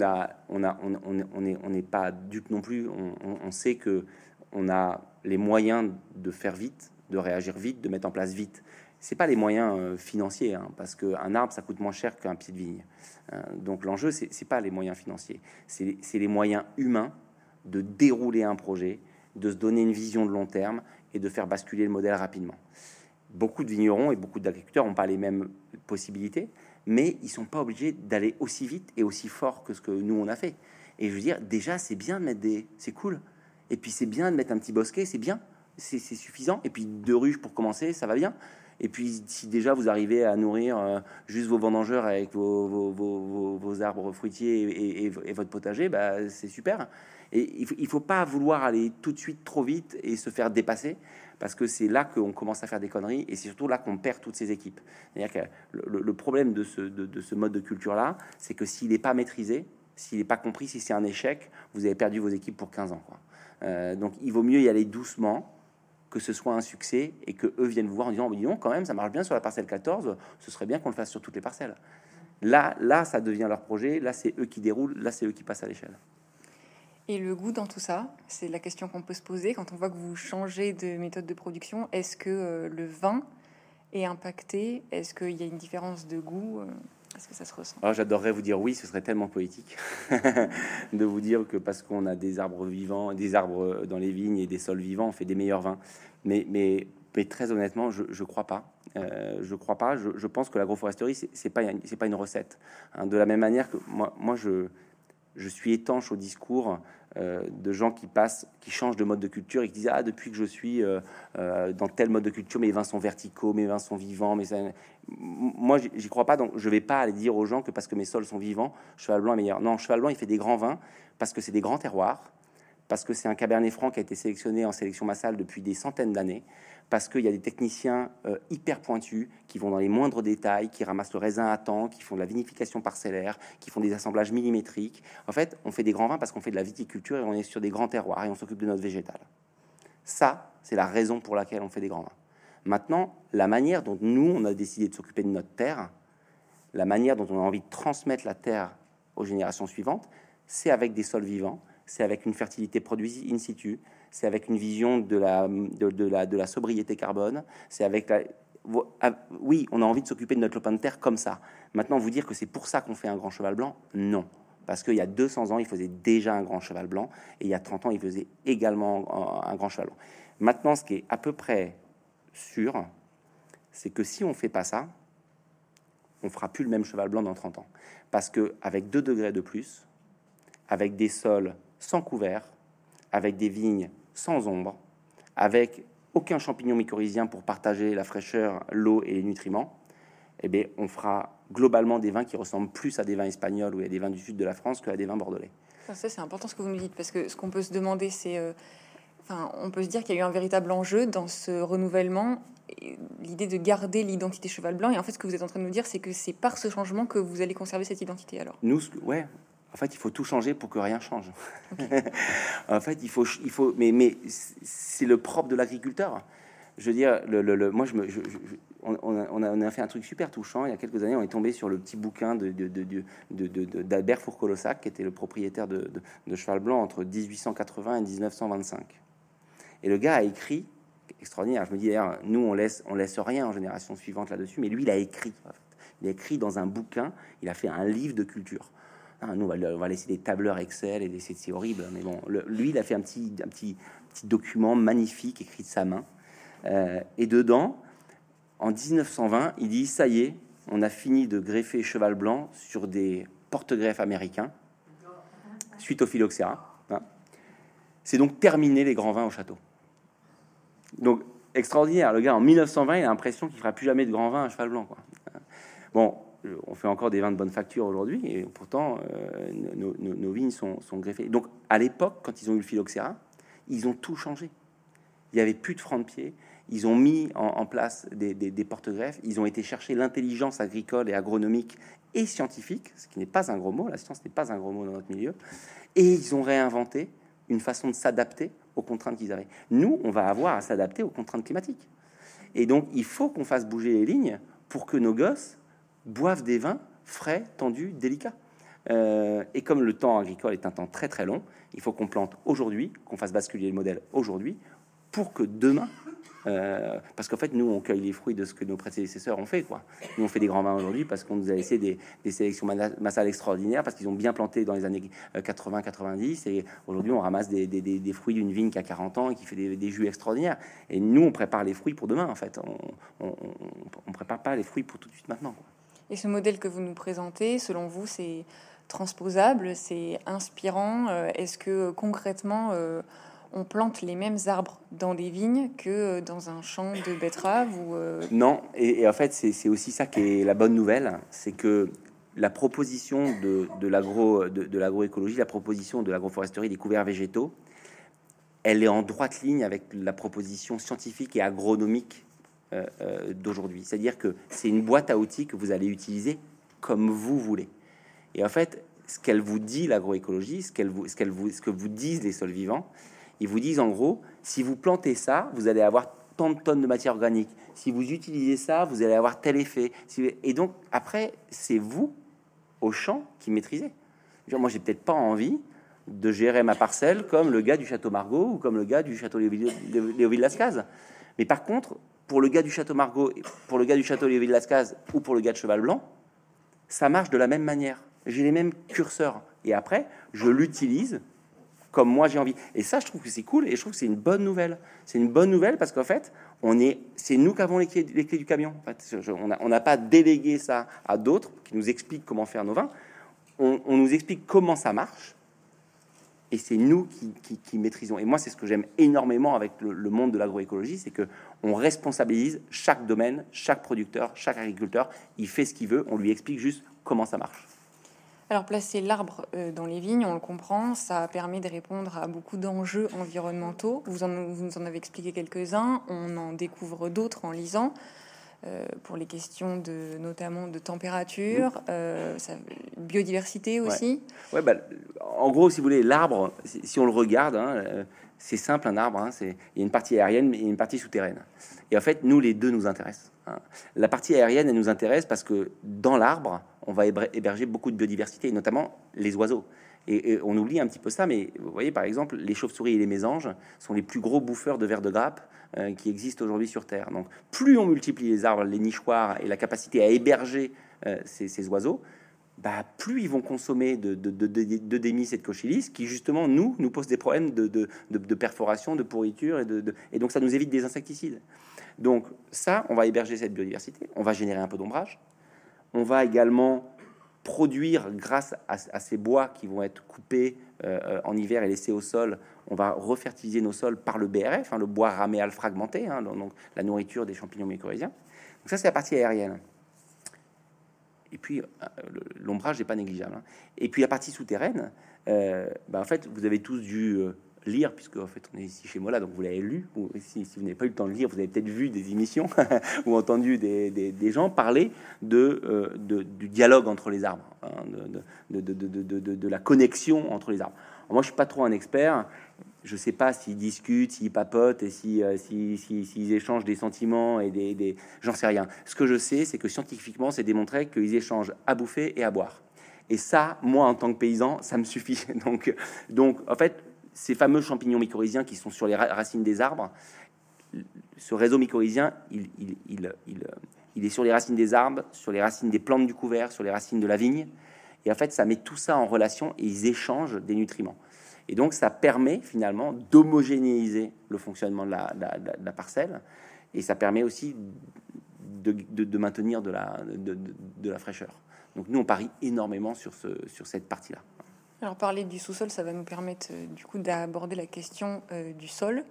on n'est pas dupe non plus. On, sait que on a les moyens de faire vite, de réagir vite, de mettre en place vite c'est pas les moyens euh, financiers, hein, parce qu'un arbre, ça coûte moins cher qu'un pied de vigne. Euh, donc l'enjeu, c'est n'est pas les moyens financiers, c'est les moyens humains de dérouler un projet, de se donner une vision de long terme et de faire basculer le modèle rapidement. Beaucoup de vignerons et beaucoup d'agriculteurs n'ont pas les mêmes possibilités, mais ils sont pas obligés d'aller aussi vite et aussi fort que ce que nous on a fait. Et je veux dire, déjà, c'est bien de mettre des, c'est cool. Et puis c'est bien de mettre un petit bosquet, c'est bien, c'est suffisant. Et puis deux ruches pour commencer, ça va bien. Et puis, si déjà vous arrivez à nourrir euh, juste vos vendangeurs avec vos, arbres fruitiers et, votre potager, bah, c'est super. Et il ne faut, pas vouloir aller tout de suite trop vite et se faire dépasser, parce que c'est là qu'on commence à faire des conneries et c'est surtout là qu'on perd toutes ces équipes. C'est-à-dire que le, problème de ce, de, ce mode de culture-là, c'est que s'il n'est pas maîtrisé, s'il n'est pas compris, si c'est un échec, vous avez perdu vos équipes pour 15 ans. Euh, donc il vaut mieux y aller doucement que ce soit un succès et que eux viennent vous voir en disant dis donc quand même ça marche bien sur la parcelle 14 ce serait bien qu'on le fasse sur toutes les parcelles. Là là ça devient leur projet là c'est eux qui déroulent là c'est eux qui passent à l'échelle. Et le goût dans tout ça c'est la question qu'on peut se poser quand on voit que vous changez de méthode de production. Est-ce que euh, le vin est impacté? Est-ce qu'il y a une différence de goût euh, est-ce que ça se ressent ah, J'adorerais vous dire oui, ce serait tellement poétique [LAUGHS] de vous dire que parce qu'on a des arbres vivants, des arbres dans les vignes et des sols vivants, on fait des meilleurs vins. Mais, très honnêtement, je ne crois pas. Euh, je crois pas. Je, pense que l'agroforesterie, c'est pas c'est pas une recette. Hein. de la même manière que moi, moi je je suis étanche au discours euh, de gens qui passent, qui changent de mode de culture et qui disent ah depuis que je suis euh, euh, dans tel mode de culture, mes vins sont verticaux, mes vins sont vivants. Mais moi j'y crois pas, donc je vais pas aller dire aux gens que parce que mes sols sont vivants, cheval blanc est meilleur. Non, cheval blanc il fait des grands vins parce que c'est des grands terroirs, parce que c'est un cabernet franc qui a été sélectionné en sélection massale depuis des centaines d'années, parce qu'il y a des techniciens euh, hyper pointus qui vont dans les moindres détails, qui ramassent le raisin à temps, qui font de la vinification parcellaire, qui font des assemblages millimétriques. En fait, on fait des grands vins parce qu'on fait de la viticulture et on est sur des grands terroirs et on s'occupe de notre végétal. Ça, c'est la raison pour laquelle on fait des grands vins. Maintenant, la manière dont nous, on a décidé de s'occuper de notre terre, la manière dont on a envie de transmettre la terre aux générations suivantes, c'est avec des sols vivants, c'est avec une fertilité produite in situ, c'est avec une vision de la, sobriété carbone, c'est avec la, ah, oui, on a envie de s'occuper de notre lopin de terre comme ça. Maintenant, vous dire que c'est pour ça qu'on fait un grand cheval blanc, non. Parce qu'il y a 200 ans, il faisait déjà un grand cheval blanc, et il y a 30 ans, il faisait également un grand cheval blanc. Maintenant, ce qui est à peu près sûr, c'est que si on fait pas ça, on fera plus le même cheval blanc dans 30 ans. Parce que avec 2 degrés de plus, avec des sols sans couvert, avec des vignes sans ombre, avec aucun champignon mycorhizien pour partager la fraîcheur, l'eau et les nutriments, eh bien, on fera globalement des vins qui ressemblent plus à des vins espagnols ou à des vins du sud de la France qu'à des vins bordelais. Ça, c'est important ce que vous nous dites, parce que ce qu'on peut se demander, c'est... Euh, enfin, on peut se dire qu'il y a eu un véritable enjeu dans ce renouvellement, l'idée de garder l'identité cheval blanc. Et en fait, ce que vous êtes en train de nous dire, c'est que c'est par ce changement que vous allez conserver cette identité alors? Nous, ouais, en fait, il faut tout changer pour que rien change. [LAUGHS] en fait, il faut, il faut, mais, mais c'est le propre de l'agriculteur. Je veux dire, le, le, moi, je me, on, a, fait un truc super touchant. Il y a quelques années, on est tombé sur le petit bouquin de, d'Albert Fourcolossac, qui était le propriétaire de, Cheval Blanc entre 1880 et 1925. Et le gars a écrit, extraordinaire. Je me dis d'ailleurs, nous, on laisse, on laisse rien en génération suivante là-dessus, mais lui, il a écrit. Il a écrit dans un bouquin, il a fait un livre de culture. Ah, nous, on va, laisser des tableurs Excel et c'est horrible. Mais bon, lui, il a fait un petit, document magnifique écrit de sa main. Euh, et dedans, en 1920, il dit ça y est, on a fini de greffer cheval blanc sur des porte-greffes américains suite au phylloxéra. Hein. C'est donc terminé les grands vins au château. Donc, extraordinaire. Le gars, en 1920, il a l'impression qu'il fera plus jamais de grand vin à cheval blanc. Bon, on fait encore des vins de bonne facture aujourd'hui, et pourtant, euh, nos, vignes sont, greffées. Donc, à l'époque, quand ils ont eu le phylloxéra, ils ont tout changé. Il n'y avait plus de francs de pied. Ils ont mis en, place des, porte-greffes. Ils ont été chercher l'intelligence agricole et agronomique et scientifique, ce qui n'est pas un gros mot. La science n'est pas un gros mot dans notre milieu. Et ils ont réinventé une façon de s'adapter aux contraintes qu'ils avaient. Nous, on va avoir à s'adapter aux contraintes climatiques. Et donc, il faut qu'on fasse bouger les lignes pour que nos gosses boivent des vins frais, tendus, délicats. Euh, et comme le temps agricole est un temps très très long, il faut qu'on plante aujourd'hui, qu'on fasse basculer le modèle aujourd'hui, pour que demain, euh, parce qu'en fait, nous, on cueille les fruits de ce que nos prédécesseurs ont fait. Quoi. Nous, on fait des grands vins aujourd'hui parce qu'on nous a laissé des, sélections massales extraordinaires, parce qu'ils ont bien planté dans les années 80-90. Euh, et aujourd'hui, on ramasse des, fruits d'une vigne qui a 40 ans et qui fait des, jus extraordinaires. Et nous, on prépare les fruits pour demain, en fait. On ne prépare pas les fruits pour tout de suite maintenant. Et ce modèle que vous nous présentez, selon vous, c'est transposable, c'est inspirant euh, Est-ce que concrètement, on plante les mêmes arbres dans des vignes que dans un champ de betteraves ou euh, Non, et, en fait, c'est aussi ça qui est la bonne nouvelle, c'est que la proposition de, de l'agroécologie, la proposition de l'agroforesterie des couverts végétaux, elle est en droite ligne avec la proposition scientifique et agronomique euh, euh, d'aujourd'hui. C'est-à-dire que c'est une boîte à outils que vous allez utiliser comme vous voulez. Et en fait, ce qu'elle vous dit, l'agroécologie, ce, qu'elle vous, ce, qu'elle vous, ce que vous disent les sols vivants, ils vous disent en gros, si vous plantez ça, vous allez avoir tant de tonnes de matière organique. Si vous utilisez ça, vous allez avoir tel effet. Et donc, après, c'est vous, au champ, qui maîtrisez. Moi, j'ai peut-être pas envie de gérer ma parcelle comme le gars du château Margaux ou comme le gars du château Léoville-Lascaz. Mais par contre, pour le gars du château Margaux, pour le gars du château Léoville-Lascaz ou pour le gars de Cheval Blanc, ça marche de la même manière. J'ai les mêmes curseurs. Et après, je l'utilise comme moi j'ai envie. Et ça, je trouve que c'est cool et je trouve que c'est une bonne nouvelle. C'est une bonne nouvelle parce qu'en fait, on est, c'est nous qui avons les clés, du camion. On n'a pas délégué ça à d'autres qui nous expliquent comment faire nos vins. On, nous explique comment ça marche et c'est nous qui, maîtrisons. Et moi, c'est ce que j'aime énormément avec le, monde de l'agroécologie, c'est que on responsabilise chaque domaine, chaque producteur, chaque agriculteur. Il fait ce qu'il veut, on lui explique juste comment ça marche. Alors placer l'arbre euh, dans les vignes, on le comprend, ça permet de répondre à beaucoup d'enjeux environnementaux. Vous, vous nous en avez expliqué quelques-uns, on en découvre d'autres en lisant. Euh, pour les questions de notamment de température, euh, biodiversité aussi. Ouais, bah, en gros, si vous voulez, l'arbre, si, on le regarde, hein, c'est simple un arbre. Hein, il y a une partie aérienne et une partie souterraine. Et en fait, nous, les deux nous intéressent. Hein. La partie aérienne, elle nous intéresse parce que dans l'arbre, on va héberger beaucoup de biodiversité, notamment les oiseaux. Et, on oublie un petit peu ça, mais vous voyez, par exemple, les chauves-souris et les mésanges sont les plus gros bouffeurs de vers de grappe euh, qui existent aujourd'hui sur Terre. Donc, plus on multiplie les arbres, les nichoirs et la capacité à héberger euh, ces, oiseaux, bah, plus ils vont consommer de, de, de, de, démis et de cochilis, qui justement, nous, nous posent des problèmes de, perforation, de pourriture, et, et donc ça nous évite des insecticides. Donc ça, on va héberger cette biodiversité, on va générer un peu d'ombrage, on va également produire, grâce à, ces bois qui vont être coupés euh, en hiver et laissés au sol, on va refertiliser nos sols par le BRF, hein, le bois raméal fragmenté, hein, donc la nourriture des champignons mycorhiziens. Donc ça, c'est la partie aérienne. Et puis, euh, l'ombrage n'est pas négligeable. Hein. Et puis, la partie souterraine, euh, bah, en fait, vous avez tous dû lire, puisque en fait on est ici chez moi là, donc vous l'avez lu, ou si, si vous n'avez pas eu le temps de lire, vous avez peut-être vu des émissions [LAUGHS] ou entendu des, des, gens parler de, euh, de, du dialogue entre les arbres, hein, de, de, la connexion entre les arbres. moi je suis pas trop un expert, je sais pas s'ils discutent, s'ils papotent et si, euh, s'ils si, échangent des sentiments et des, des... j'en sais rien. Ce que je sais, c'est que scientifiquement, c'est démontré qu'ils échangent à bouffer et à boire. Et ça, moi, en tant que paysan, ça me suffit. [LAUGHS] Donc, donc en fait, ces fameux champignons mycorhiziens qui sont sur les racines des arbres, ce réseau mycorhizien, il, est sur les racines des arbres, sur les racines des plantes du couvert, sur les racines de la vigne. Et en fait, ça met tout ça en relation et ils échangent des nutriments. Et donc, ça permet finalement d'homogénéiser le fonctionnement de la, parcelle. Et ça permet aussi de, maintenir de la, de, la fraîcheur. Donc, nous, on parie énormément sur, ce, sur cette partie-là. Alors parler du sous-sol, ça va nous permettre euh, du coup d'aborder la question euh, du sol.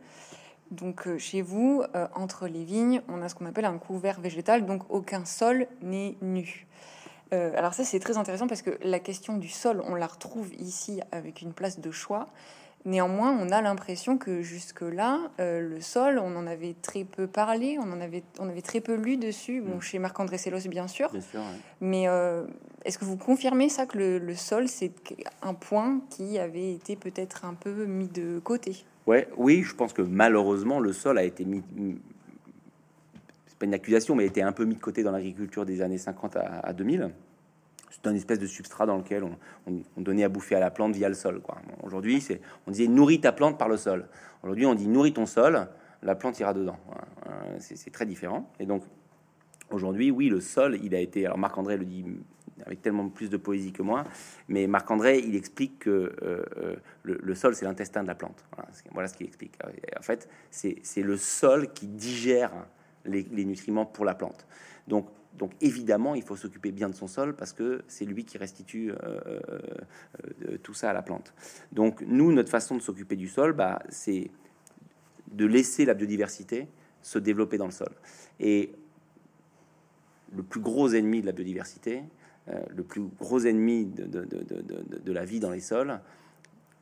Donc euh, chez vous, entre les vignes, on a ce qu'on appelle un couvert végétal, donc aucun sol n'est nu. Alors ça c'est très intéressant parce que la question du sol, on la retrouve ici avec une place de choix. Néanmoins, on a l'impression que jusque-là, le sol, on en avait très peu parlé, on en avait, on avait très peu lu dessus. Bon, mm. chez Marc-André Sellos, bien sûr. Mais est-ce que vous confirmez ça que le sol, c'est un point qui avait été peut-être un peu mis de côté? Ouais, oui, je pense que malheureusement, le sol a été mis. C'est pas une accusation, mais a été un peu mis de côté dans l'agriculture des années 50 à, 2000. C'est un espèce de substrat dans lequel on, donnait à bouffer à la plante via le sol. Aujourd'hui, c'est on disait nourris ta plante par le sol. Aujourd'hui, on dit nourris ton sol, la plante ira dedans. C'est très différent. Et donc, aujourd'hui, oui, le sol, il a été. Alors, Marc-André le dit avec tellement plus de poésie que moi. Mais Marc-André, il explique que euh, euh, le, sol, c'est l'intestin de la plante. Voilà, ce qu'il explique. En fait, c'est le sol qui digère les, nutriments pour la plante. Donc, donc évidemment, il faut s'occuper bien de son sol parce que c'est lui qui restitue euh, tout ça à la plante. Donc nous, notre façon de s'occuper du sol, bah, c'est de laisser la biodiversité se développer dans le sol. Et le plus gros ennemi de la biodiversité, euh, le plus gros ennemi de, la vie dans les sols,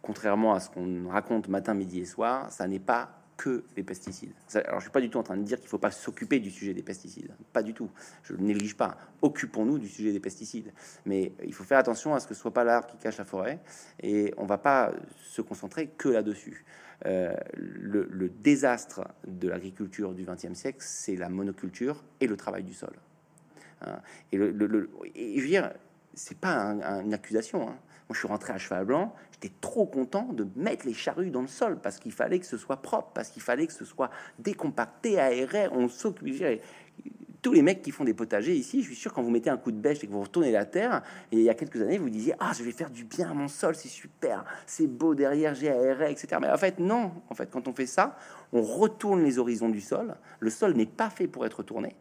contrairement à ce qu'on raconte matin, midi et soir, ça n'est pas que les pesticides. Alors, je suis pas du tout en train de dire qu'il faut pas s'occuper du sujet des pesticides. Pas du tout. Je ne néglige pas. Occupons-nous du sujet des pesticides. Mais il faut faire attention à ce que ce soit pas l'arbre qui cache la forêt. Et on va pas se concentrer que là-dessus. Euh, le, le, désastre de l'agriculture du XXe siècle, c'est la monoculture et le travail du sol. Hein. Et, le, je veux dire, c'est pas une accusation. Hein. Je suis rentré à cheval blanc, j'étais trop content de mettre les charrues dans le sol parce qu'il fallait que ce soit propre, parce qu'il fallait que ce soit décompacté, aéré. On s'occupe. Tous les mecs qui font des potagers ici, je suis sûr quand vous mettez un coup de bêche et que vous retournez la terre, et il y a quelques années, vous disiez ah je vais faire du bien à mon sol, c'est super, c'est beau derrière, j'ai aéré, etc. Mais en fait non, en fait quand on fait ça, on retourne les horizons du sol. Le sol n'est pas fait pour être tourné.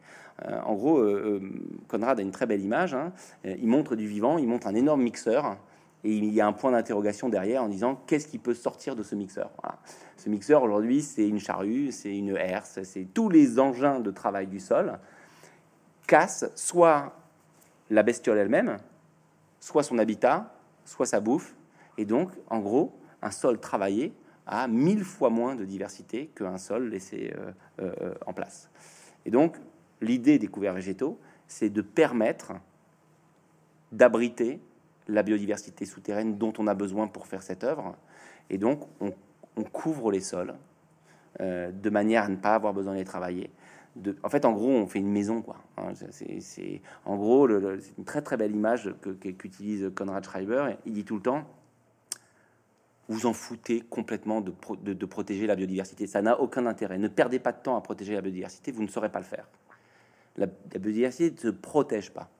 Euh, en gros, euh, euh, Conrad a une très belle image. Hein. Il montre du vivant, il montre un énorme mixeur. Et il y a un point d'interrogation derrière en disant qu'est-ce qui peut sortir de ce mixeur? Ce mixeur aujourd'hui, c'est une charrue, c'est une herse, c'est tous les engins de travail du sol cassent soit la bestiole elle-même, soit son habitat, soit sa bouffe. Et donc, en gros, un sol travaillé a mille fois moins de diversité qu'un sol laissé en place. Et donc, l'idée des couverts végétaux, c'est de permettre d'abriter la biodiversité souterraine dont on a besoin pour faire cette œuvre. Et donc, on, couvre les sols euh, de manière à ne pas avoir besoin de les travailler. En fait, en gros, on fait une maison, quoi. Hein, c'est, en gros, c'est une très très belle image qu'utilise Conrad Schreiber. Il dit tout le temps vous en foutez complètement de, de protéger la biodiversité. Ça n'a aucun intérêt. Ne perdez pas de temps à protéger la biodiversité, vous ne saurez pas le faire. La, biodiversité ne se protège pas.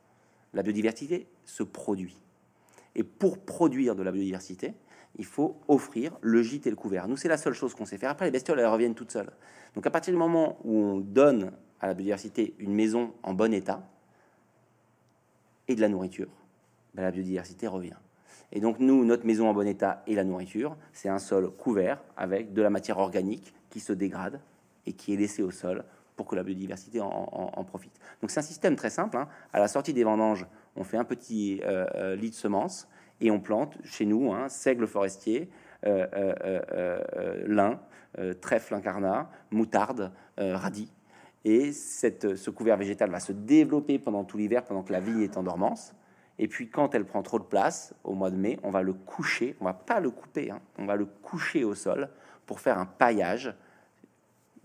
La biodiversité se produit. Et pour produire de la biodiversité, il faut offrir le gîte et le couvert. Nous, c'est la seule chose qu'on sait faire. Après, les bestioles, elles reviennent toutes seules. Donc, à partir du moment où on donne à la biodiversité une maison en bon état et de la nourriture, ben, la biodiversité revient. Et donc, nous, notre maison en bon état et la nourriture, c'est un sol couvert avec de la matière organique qui se dégrade et qui est laissée au sol pour que la biodiversité en, profite. Donc c'est un système très simple. Hein. À la sortie des vendanges, on fait un petit euh, euh, lit de semences et on plante chez nous hein, seigle forestier, euh, lin, trèfle incarnat, moutarde, radis. Et ce couvert végétal va se développer pendant tout l'hiver, pendant que la vigne est en dormance. Et puis quand elle prend trop de place, au mois de mai, on va le coucher, on va pas le couper, hein. on va le coucher au sol pour faire un paillage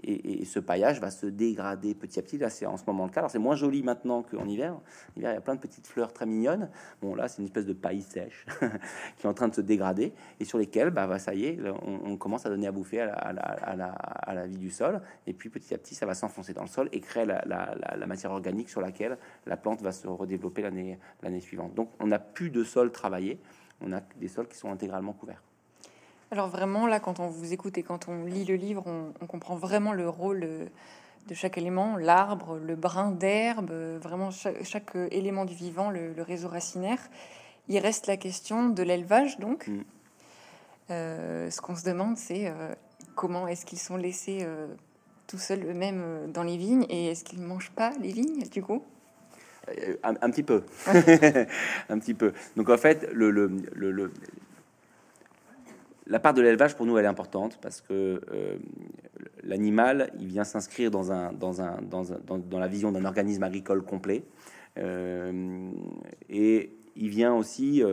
et, ce paillage va se dégrader petit à petit. Là, c'est en ce moment le cas. Alors, c'est moins joli maintenant qu'en hiver. En hiver, il y a plein de petites fleurs très mignonnes. Bon, là, c'est une espèce de paille sèche [LAUGHS] qui est en train de se dégrader et sur lesquelles, bah, bah ça y est, on, commence à donner à bouffer à la, vie du sol. Et puis, petit à petit, ça va s'enfoncer dans le sol et créer la, matière organique sur laquelle la plante va se redévelopper l'année suivante. Donc, on n'a plus de sol travaillé. On a des sols qui sont intégralement couverts. Alors vraiment, là, quand on vous écoute et quand on lit le livre, on, comprend vraiment le rôle euh, de chaque élément, l'arbre, le brin d'herbe, euh, vraiment chaque, euh, élément du vivant, le, réseau racinaire. Il reste la question de l'élevage, donc. Mm. ce qu'on se demande, c'est comment est-ce qu'ils sont laissés tout seuls eux-mêmes dans les vignes et est-ce qu'ils ne mangent pas les vignes du coup? Un, petit peu, [LAUGHS] un petit peu. Donc en fait, le, le, le, la part de l'élevage pour nous elle est importante parce que l'animal il vient s'inscrire dans, un, dans, un, dans, la vision d'un organisme agricole complet et il vient aussi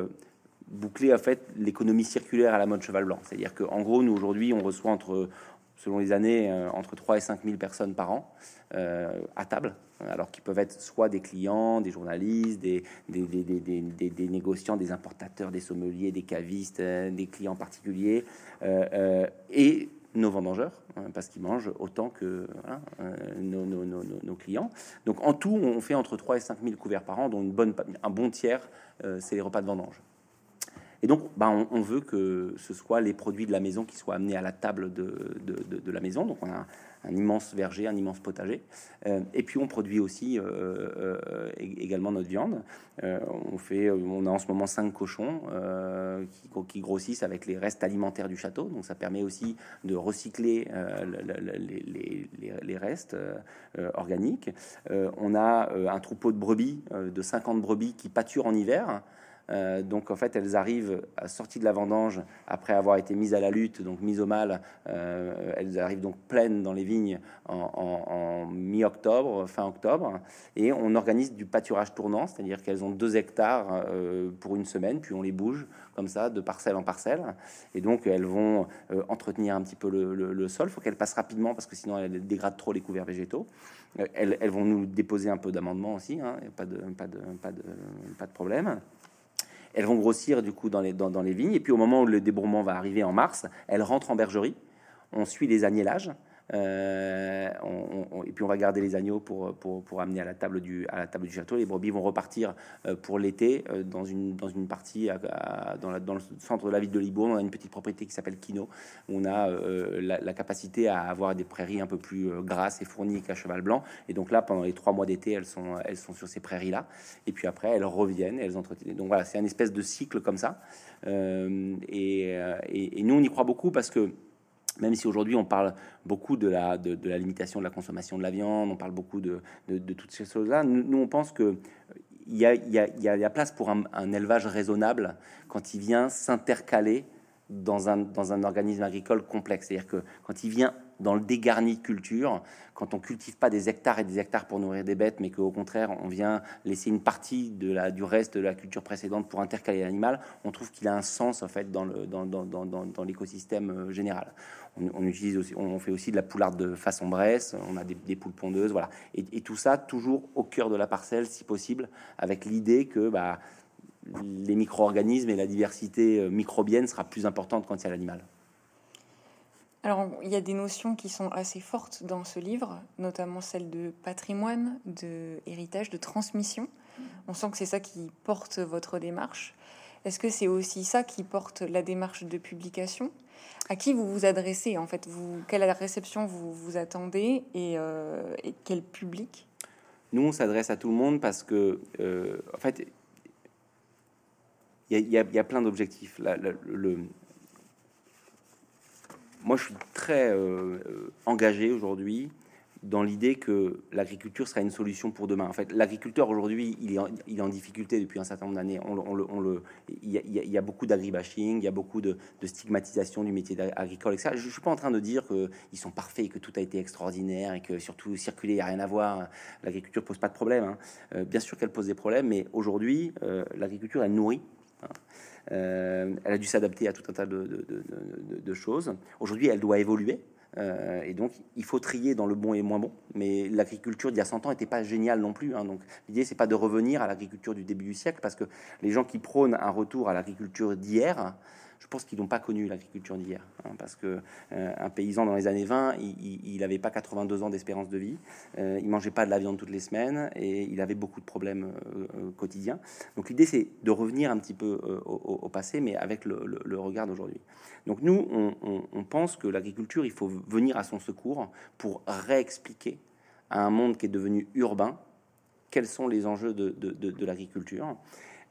boucler en fait l'économie circulaire à la mode cheval blanc. C'est-à-dire qu'en gros, nous aujourd'hui, on reçoit entre, selon les années, euh, entre 3 et 5 000 personnes par an euh, à table, alors qu'ils peuvent être soit des clients, des journalistes, des, négociants, des importateurs, des sommeliers, des cavistes, euh, des clients particuliers, et nos vendangeurs, hein, parce qu'ils mangent autant que nos, clients. Donc en tout, on fait entre 3 et 5 000 couverts par an, dont une bonne, un bon tiers, c'est les repas de vendange. Et donc, bah, on, veut que ce soit les produits de la maison qui soient amenés à la table de, la maison. Donc, on a un, immense verger, un immense potager. Euh, et puis, on produit aussi euh, euh, également notre viande. on, fait, on a en ce moment cinq cochons qui, grossissent avec les restes alimentaires du château. Donc, ça permet aussi de recycler les, restes organiques. on a un troupeau de brebis, de 50 brebis qui pâturent en hiver. Euh, donc en fait, elles arrivent à sortie de la vendange après avoir été mises à la lutte, donc mises au mal. Euh, elles arrivent donc pleines dans les vignes en, mi-octobre, fin octobre, et on organise du pâturage tournant, c'est-à-dire qu'elles ont deux hectares euh, pour une semaine, puis on les bouge comme ça de parcelle en parcelle, et donc elles vont entretenir un petit peu le, sol. Il faut qu'elles passent rapidement parce que sinon elles dégradent trop les couverts végétaux. Elles, vont nous déposer un peu d'amendement aussi, hein, pas, de, pas, de, pas, de, pas de problème elles vont grossir du coup dans les, dans, les vignes. Et puis au moment où le débrouement va arriver en mars, elles rentrent en bergerie. On suit les agnelages. Euh, et puis on va garder les agneaux pour, pour, pour, amener à la table du à la table du château. Les brebis vont repartir euh, pour l'été euh, dans une dans une partie dans, le centre de la ville de Libourne. On a une petite propriété qui s'appelle Kino. On a la, capacité à avoir des prairies un peu plus grasses et fournies qu'à cheval blanc. Et donc là, pendant les trois mois d'été, elles sont elles sont sur ces prairies là. Et puis après, elles reviennent, elles entretiennent. Donc voilà, c'est un espèce de cycle comme ça. Et, et, et nous, on y croit beaucoup parce que même si aujourd'hui on parle beaucoup de la, de, la, limitation de la consommation de la viande, on parle beaucoup de, de toutes ces choses-là, nous, on pense que il y, a, y a, y a place pour un, élevage raisonnable quand il vient s'intercaler dans un, dans un organisme agricole complexe. C'est-à-dire que quand il vient dans le dégarni de culture, quand on cultive pas des hectares et des hectares pour nourrir des bêtes, mais qu'au contraire on vient laisser une partie de la, du reste de la culture précédente pour intercaler l'animal, on trouve qu'il a un sens en fait dans, l'écosystème euh, général. On, utilise aussi, on fait aussi de la poularde de façon Bresse, on a des, poules pondeuses, voilà. Et, tout ça toujours au cœur de la parcelle, si possible, avec l'idée que bah, les micro-organismes et la diversité euh, microbienne sera plus importante quand a l'animal. Alors, il y a des notions qui sont assez fortes dans ce livre, notamment celle de patrimoine, de héritage, de transmission. On sent que c'est ça qui porte votre démarche. Est-ce que c'est aussi ça qui porte la démarche de publication? À qui vous vous adressez en fait? Vous, Quelle réception vous vous attendez et, euh, quel public? Nous, on s'adresse à tout le monde parce que, euh, en fait, il y, y, a plein d'objectifs. Le, moi, je suis très euh, euh, engagé aujourd'hui dans l'idée que l'agriculture sera une solution pour demain. En fait, l'agriculteur aujourd'hui, il, est en difficulté depuis un certain nombre d'années. On, on, le, il, y a, il y a beaucoup d'agribashing, il y a beaucoup de, stigmatisation du métier agricole, etc. Je ne suis pas en train de dire qu'ils sont parfaits, que tout a été extraordinaire et que surtout circuler, il n'y a rien à voir. L'agriculture pose pas de problème. Hein. Euh, bien sûr qu'elle pose des problèmes, mais aujourd'hui, l'agriculture, elle nourrit. Hein. Euh, elle a dû s'adapter à tout un tas de, choses. Aujourd'hui, elle doit évoluer. Euh, et donc, il faut trier dans le bon et moins bon. Mais l'agriculture d'il y a 100 ans n'était pas géniale non plus. Hein. Donc, l'idée, c'est pas de revenir à l'agriculture du début du siècle, parce que les gens qui prônent un retour à l'agriculture d'hier, je pense qu'ils n'ont pas connu l'agriculture d'hier. Hein, parce que euh, un paysan dans les années 20, il n'avait pas 82 ans d'espérance de vie, euh, il mangeait pas de la viande toutes les semaines et il avait beaucoup de problèmes euh, quotidiens. Donc l'idée, c'est de revenir un petit peu au, passé, mais avec le, regard d'aujourd'hui. Donc nous, on, pense que l'agriculture, il faut venir à son secours pour réexpliquer à un monde qui est devenu urbain quels sont les enjeux de, de l'agriculture.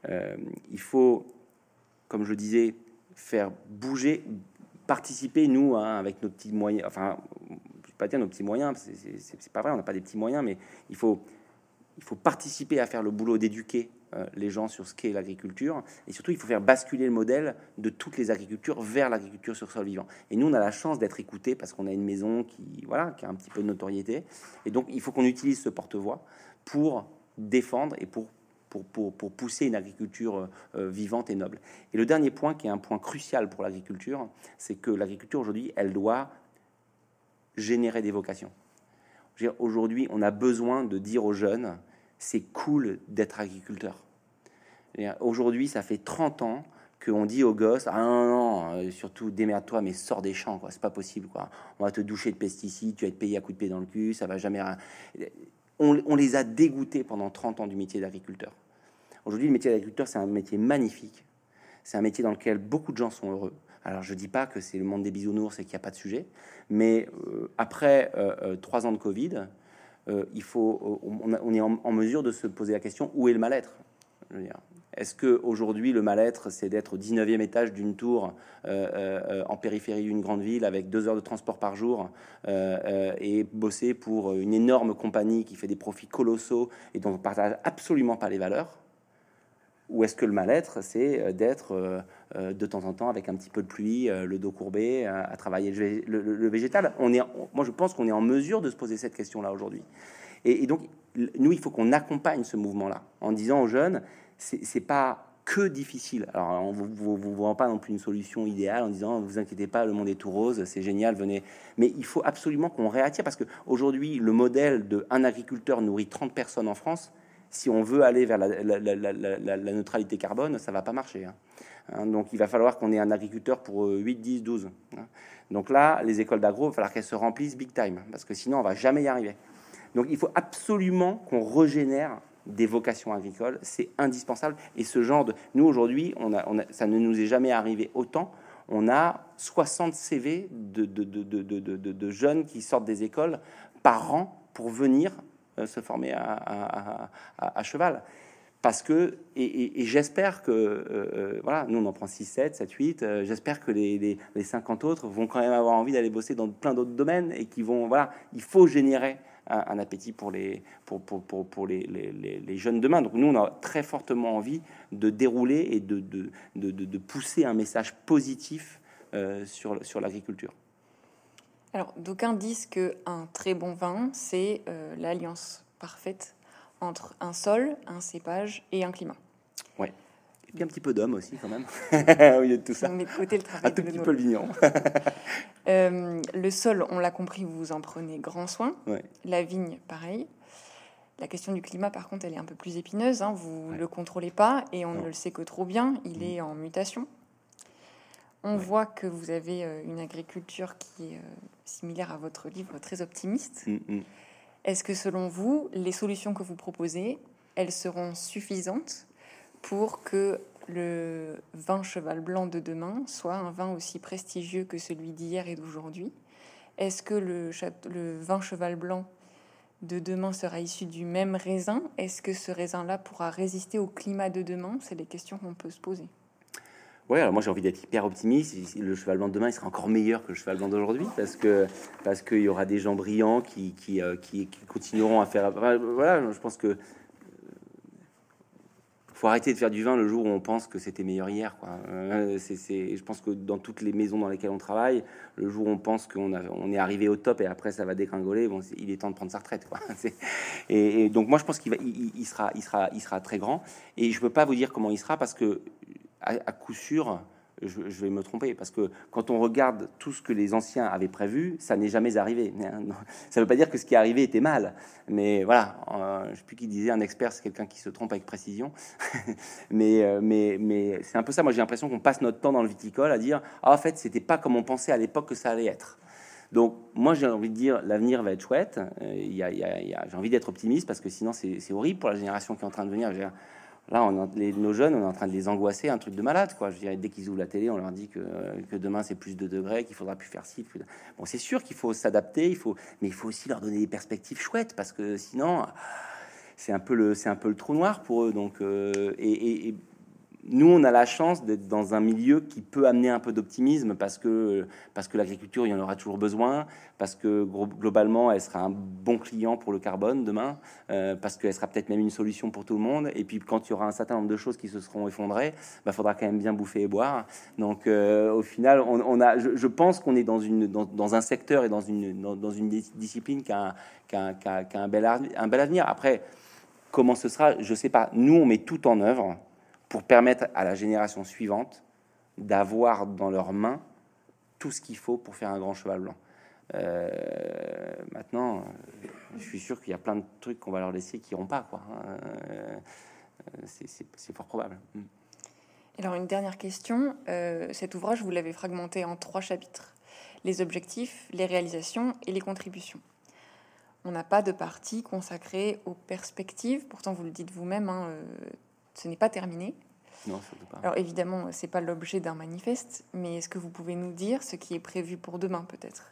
il faut, comme je disais, faire bouger, participer, nous, hein, avec nos petits moyens, enfin, je vais pas dire nos petits moyens, c'est pas vrai, on n'a pas des petits moyens, mais il faut, il faut participer à faire le boulot d'éduquer euh, les gens sur ce qu'est l'agriculture. Et surtout, il faut faire basculer le modèle de toutes les agricultures vers l'agriculture sur sol vivant. Et nous, on a la chance d'être écoutés parce qu'on a une maison qui, voilà, qui a un petit peu de notoriété. Et donc, il faut qu'on utilise ce porte-voix pour défendre et pour pour, pousser une agriculture euh, vivante et noble. Et le dernier point, qui est un point crucial pour l'agriculture, c'est que l'agriculture aujourd'hui, elle doit générer des vocations. Aujourd'hui, on a besoin de dire aux jeunes, c'est cool d'être agriculteur. Aujourd'hui, ça fait 30 ans qu'on dit aux gosses ah non euh, surtout démerde-toi mais sors des champs quoi c'est pas possible quoi on va te doucher de pesticides tu vas être payé à coup de pied dans le cul ça va jamais on, on les a dégoûtés pendant 30 ans du métier d'agriculteur aujourd'hui le métier d'agriculteur c'est un métier magnifique. C'est un métier dans lequel beaucoup de gens sont heureux. Alors je dis pas que c'est le monde des bisounours et qu'il n'y a pas de sujet mais euh, après euh, trois ans de Covid il faut on, est en, mesure de se poser la question où est le mal-être? Est-ce que aujourd'hui le mal-être, c'est d'être au 19e étage d'une tour euh, euh, en périphérie d'une grande ville avec deux heures de transport par jour euh, et bosser pour une énorme compagnie qui fait des profits colossaux et dont on partage absolument pas les valeurs? Ou est-ce que le mal-être, c'est d'être de temps en temps avec un petit peu de pluie, le dos courbé, à, travailler le, végétal? On est, moi, je pense qu'on est en mesure de se poser cette question-là aujourd'hui. et, donc, nous, il faut qu'on accompagne ce mouvement-là en disant aux jeunes, c'est pas que difficile. Alors, on vous, vous, vous, pas non plus une solution idéale en disant vous inquiétez pas, le monde est tout rose, c'est génial, venez. Mais il faut absolument qu'on réattire parce que aujourd'hui, le modèle de un agriculteur nourrit 30 personnes en France, si on veut aller vers la, neutralité carbone, ça va pas marcher. Hein. Hein, donc, il va falloir qu'on ait un agriculteur pour 8, 10, 12. Donc là, les écoles d'agro, il va falloir qu'elles se remplissent big time parce que sinon, on va jamais y arriver. Donc, il faut absolument qu'on régénère des vocations agricoles, c'est indispensable. Et ce genre de... Nous, aujourd'hui, on a, ça ne nous est jamais arrivé autant. On a 60 CV de, de, jeunes qui sortent des écoles par an pour venir se former à, cheval. Parce que, et, j'espère que, euh, euh, voilà, nous on en prend 6, 7, 7, 8, j'espère que les, les, les, 50 autres vont quand même avoir envie d'aller bosser dans plein d'autres domaines et qui vont, voilà, il faut générer un, appétit pour les, pour, pour, pour, pour les, les, jeunes demain. Donc nous, on a très fortement envie de dérouler et de, de, de, de pousser un message positif euh, sur, sur l'agriculture. Alors, d'aucuns disent que un très bon vin, c'est euh, l'alliance parfaite entre un sol, un cépage et un climat. Ouais un petit peu d'homme aussi, quand même, [LAUGHS] au milieu de tout ça. de côté le travail. Un tout petit peu le vignon. [LAUGHS] Euh, le sol, on l'a compris, vous en prenez grand soin. La vigne, pareil. La question du climat, par contre, elle est un peu plus épineuse. Hein. Vous ne le contrôlez pas et on ne le sait que trop bien. Il mm. est en mutation. On voit que vous avez euh, une agriculture qui est euh, similaire à votre livre, très optimiste. Mm, mm. Est-ce que selon vous, les solutions que vous proposez, elles seront suffisantes pour que le vin cheval blanc de demain soit un vin aussi prestigieux que celui d'hier et d'aujourd'hui? Est-ce que le, le, vin cheval blanc de demain sera issu du même raisin? Est-ce que ce raisin-là pourra résister au climat de demain? C'est des questions qu'on peut se poser. Oui, alors moi j'ai envie d'être hyper optimiste. Le cheval blanc de demain il sera encore meilleur que le cheval blanc d'aujourd'hui parce que parce qu'il y aura des gens brillants qui qui, euh, continueront à faire. Voilà, je pense que faut arrêter de faire du vin le jour où on pense que c'était meilleur hier. Quoi. Euh, c'est, je pense que dans toutes les maisons dans lesquelles on travaille, le jour où on pense qu'on on est arrivé au top et après ça va dégringoler, bon, il est temps de prendre sa retraite. [LAUGHS] Et, donc moi je pense qu'il il, sera, il sera, il sera très grand. Et je peux pas vous dire comment il sera parce que à coup sûr, je, vais me tromper, parce que quand on regarde tout ce que les anciens avaient prévu, ça n'est jamais arrivé. [LAUGHS] Ça ne veut pas dire que ce qui est arrivé était mal, mais voilà, euh, je ne sais plus qui disait, un expert, c'est quelqu'un qui se trompe avec précision. [LAUGHS] mais euh, mais, mais c'est un peu ça, moi j'ai l'impression qu'on passe notre temps dans le viticole à dire, ah, en fait, c'était pas comme on pensait à l'époque que ça allait être. Donc, moi, j'ai envie de dire, l'avenir va être chouette. Euh, j'ai envie d'être optimiste parce que sinon, c'est horrible pour la génération qui est en train de venir. Là, on les, nos jeunes, on est en train de les angoisser, un truc de malade, quoi. Je dirais, dès qu'ils ouvrent la télé, on leur dit que, que demain c'est plus de degrés, qu'il faudra plus faire ci. Bon, c'est sûr qu'il faut s'adapter, il faut, mais il faut aussi leur donner des perspectives chouettes, parce que sinon, c'est un peu le, c'est un peu le trou noir pour eux. Donc, euh, et, nous, on a la chance d'être dans un milieu qui peut amener un peu d'optimisme parce que, parce que l'agriculture, il y en aura toujours besoin, parce que globalement, elle sera un bon client pour le carbone demain, euh, parce qu'elle sera peut-être même une solution pour tout le monde. Et puis, quand il y aura un certain nombre de choses qui se seront effondrées, il bah, faudra quand même bien bouffer et boire. Donc, euh, au final, on, a, je, pense qu'on est dans, une, dans, un secteur et dans une, dans, une discipline qui a, un, un, bel, un bel avenir. Après, comment ce sera, je ne sais pas. Nous, on met tout en œuvre pour permettre à la génération suivante d'avoir dans leurs mains tout ce qu'il faut pour faire un grand cheval blanc. Euh, maintenant, je suis sûr qu'il y a plein de trucs qu'on va leur laisser qui n'ont pas. Quoi. Euh, c'est fort probable. Alors une dernière question. Euh, cet ouvrage, vous l'avez fragmenté en trois chapitres. Les objectifs, les réalisations et les contributions. On n'a pas de partie consacrée aux perspectives. Pourtant, vous le dites vous-même, hein, ce n'est pas terminé. Non, pas. Alors évidemment, c'est pas l'objet d'un manifeste, mais est-ce que vous pouvez nous dire ce qui est prévu pour demain, peut-être?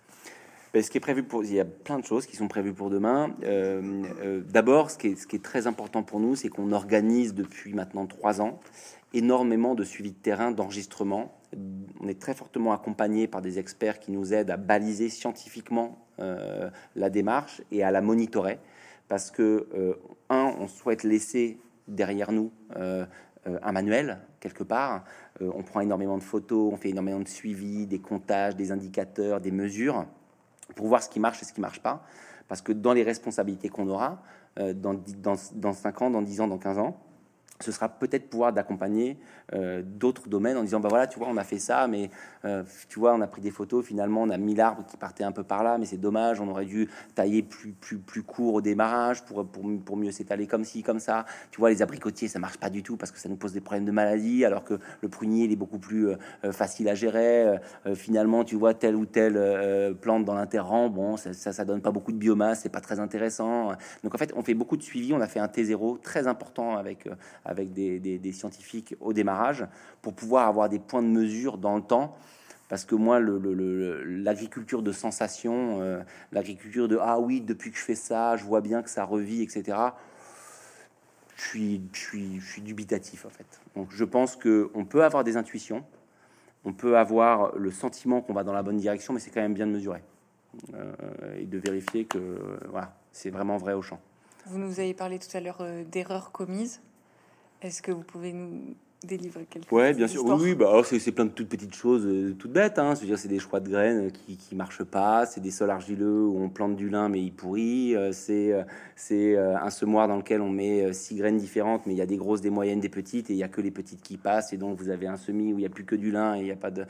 Ben, ce qui est prévu pour, il y a plein de choses qui sont prévues pour demain. Euh, euh, d'abord, ce, qui est, ce qui est très important pour nous, c'est qu'on organise depuis maintenant trois ans énormément de suivi de terrain, d'enregistrement. On est très fortement accompagné par des experts qui nous aident à baliser scientifiquement euh, la démarche et à la monitorer, parce que un, on souhaite laisser derrière nous euh, euh, un manuel quelque part. Euh, on prend énormément de photos, on fait énormément de suivi, des comptages, des indicateurs, des mesures pour voir ce qui marche et ce qui marche pas. Parce que dans les responsabilités qu'on aura, dans, dans, dans 5 ans, dans 10 ans, dans 15 ans, ce sera peut-être pouvoir d'accompagner euh, d'autres domaines en disant bah voilà tu vois on a fait ça mais euh, tu vois on a pris des photos finalement on a mis l'arbre qui partait un peu par là mais c'est dommage on aurait dû tailler plus plus plus court au démarrage pour pour, pour mieux s'étaler comme ci comme ça. Tu vois les abricotiers ça marche pas du tout parce que ça nous pose des problèmes de maladie alors que le prunier il est beaucoup plus euh, facile à gérer. Finalement tu vois telle ou telle plante dans l'interrang bon ça, ça, donne pas beaucoup de biomasse c'est pas très intéressant. Donc en fait on fait beaucoup de suivi on a fait un T0 très important avec des, scientifiques au démarrage pour pouvoir avoir des points de mesure dans le temps. Parce que moi, l'agriculture de sensation, euh, l'agriculture de ah oui, depuis que je fais ça, je vois bien que ça revit, etc. Je suis, dubitatif en fait. Donc je pense que on peut avoir des intuitions, on peut avoir le sentiment qu'on va dans la bonne direction, mais c'est quand même bien de mesurer euh, et de vérifier que c'est vraiment vrai au champ. Vous nous avez parlé tout à l'heure euh, d'erreurs commises. Est-ce que vous pouvez nous délivrer quelque Ouais, bien sûr. Oui, bah, oh, c'est plein de toutes petites choses, euh, toutes bêtes. Hein. C'est-à-dire, c'est des choix de graines qui, qui marchent pas. C'est des sols argileux où on plante du lin mais il pourrit. Euh, c'est euh, c'est un semoir dans lequel on met six graines différentes, mais il y a des grosses, des moyennes, des petites, et il y a que les petites qui passent. Et donc, vous avez un semis où il y a plus que du lin et il y a pas de.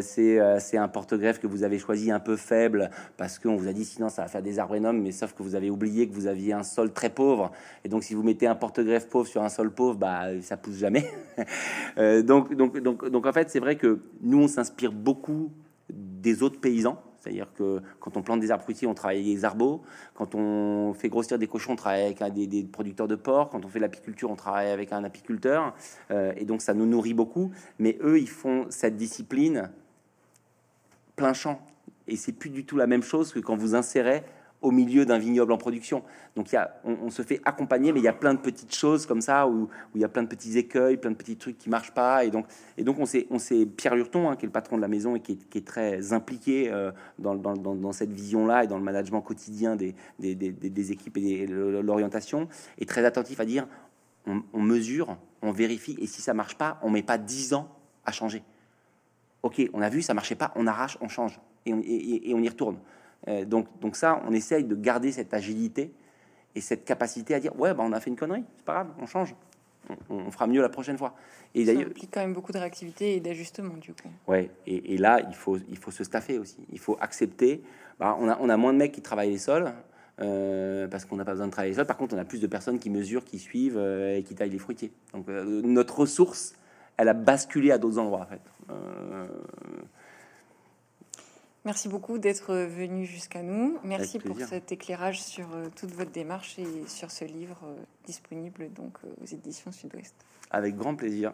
c'est c'est un porte-greffe que vous avez choisi un peu faible parce qu'on vous a dit sinon ça va faire des arbres énormes, mais sauf que vous avez oublié que vous aviez un sol très pauvre. Et donc, si vous mettez un porte-greffe pauvre sur un sol pauvre, bah ça pousse jamais. [LAUGHS] [LAUGHS] Euh, donc, donc, donc, donc, en fait, c'est vrai que nous, on s'inspire beaucoup des autres paysans. C'est-à-dire que quand on plante des arbres fruitiers, on travaille avec des arbres. Quand on fait grossir des cochons, on travaille avec des, producteurs de porc. Quand on fait l'apiculture, on travaille avec un apiculteur. Euh, et donc ça nous nourrit beaucoup. Mais eux, ils font cette discipline plein champ. Et c'est plus du tout la même chose que quand vous insérez au milieu d'un vignoble en production. Donc on, se fait accompagner, mais il y a plein de petites choses comme ça où, il y a plein de petits écueils, plein de petits trucs qui marchent pas. Et donc, et donc on sait, on sait Pierre Lurton, hein, qui est le patron de la maison et qui est, très impliqué euh, dans, cette vision-là et dans le management quotidien des, équipes et l'orientation, est très attentif à dire on, mesure, on vérifie, et si ça marche pas, on met pas dix ans à changer. Ok, on a vu, ça marchait pas, on arrache, on change et on y retourne. Euh, donc, donc ça, on essaye de garder cette agilité et cette capacité à dire ouais, bah, on a fait une connerie, c'est pas grave, on change, on, fera mieux la prochaine fois. Et d'ailleurs, ça implique quand même beaucoup de réactivité et d'ajustement du coup. Ouais, et, là, il faut, il faut se staffer aussi. Il faut accepter. Bah, on, a, on a moins de mecs qui travaillent les sols. Euh, parce qu'on n'a pas besoin de travailler les sols. Par contre, on a plus de personnes qui mesurent, qui suivent euh, et qui taillent les fruitiers. Donc, notre ressource, elle a basculé à d'autres endroits en fait. Merci beaucoup d'être venu jusqu'à nous. Merci pour cet éclairage sur euh, toute votre démarche et sur ce livre euh, disponible donc euh, aux éditions Sud-Ouest. Avec grand plaisir.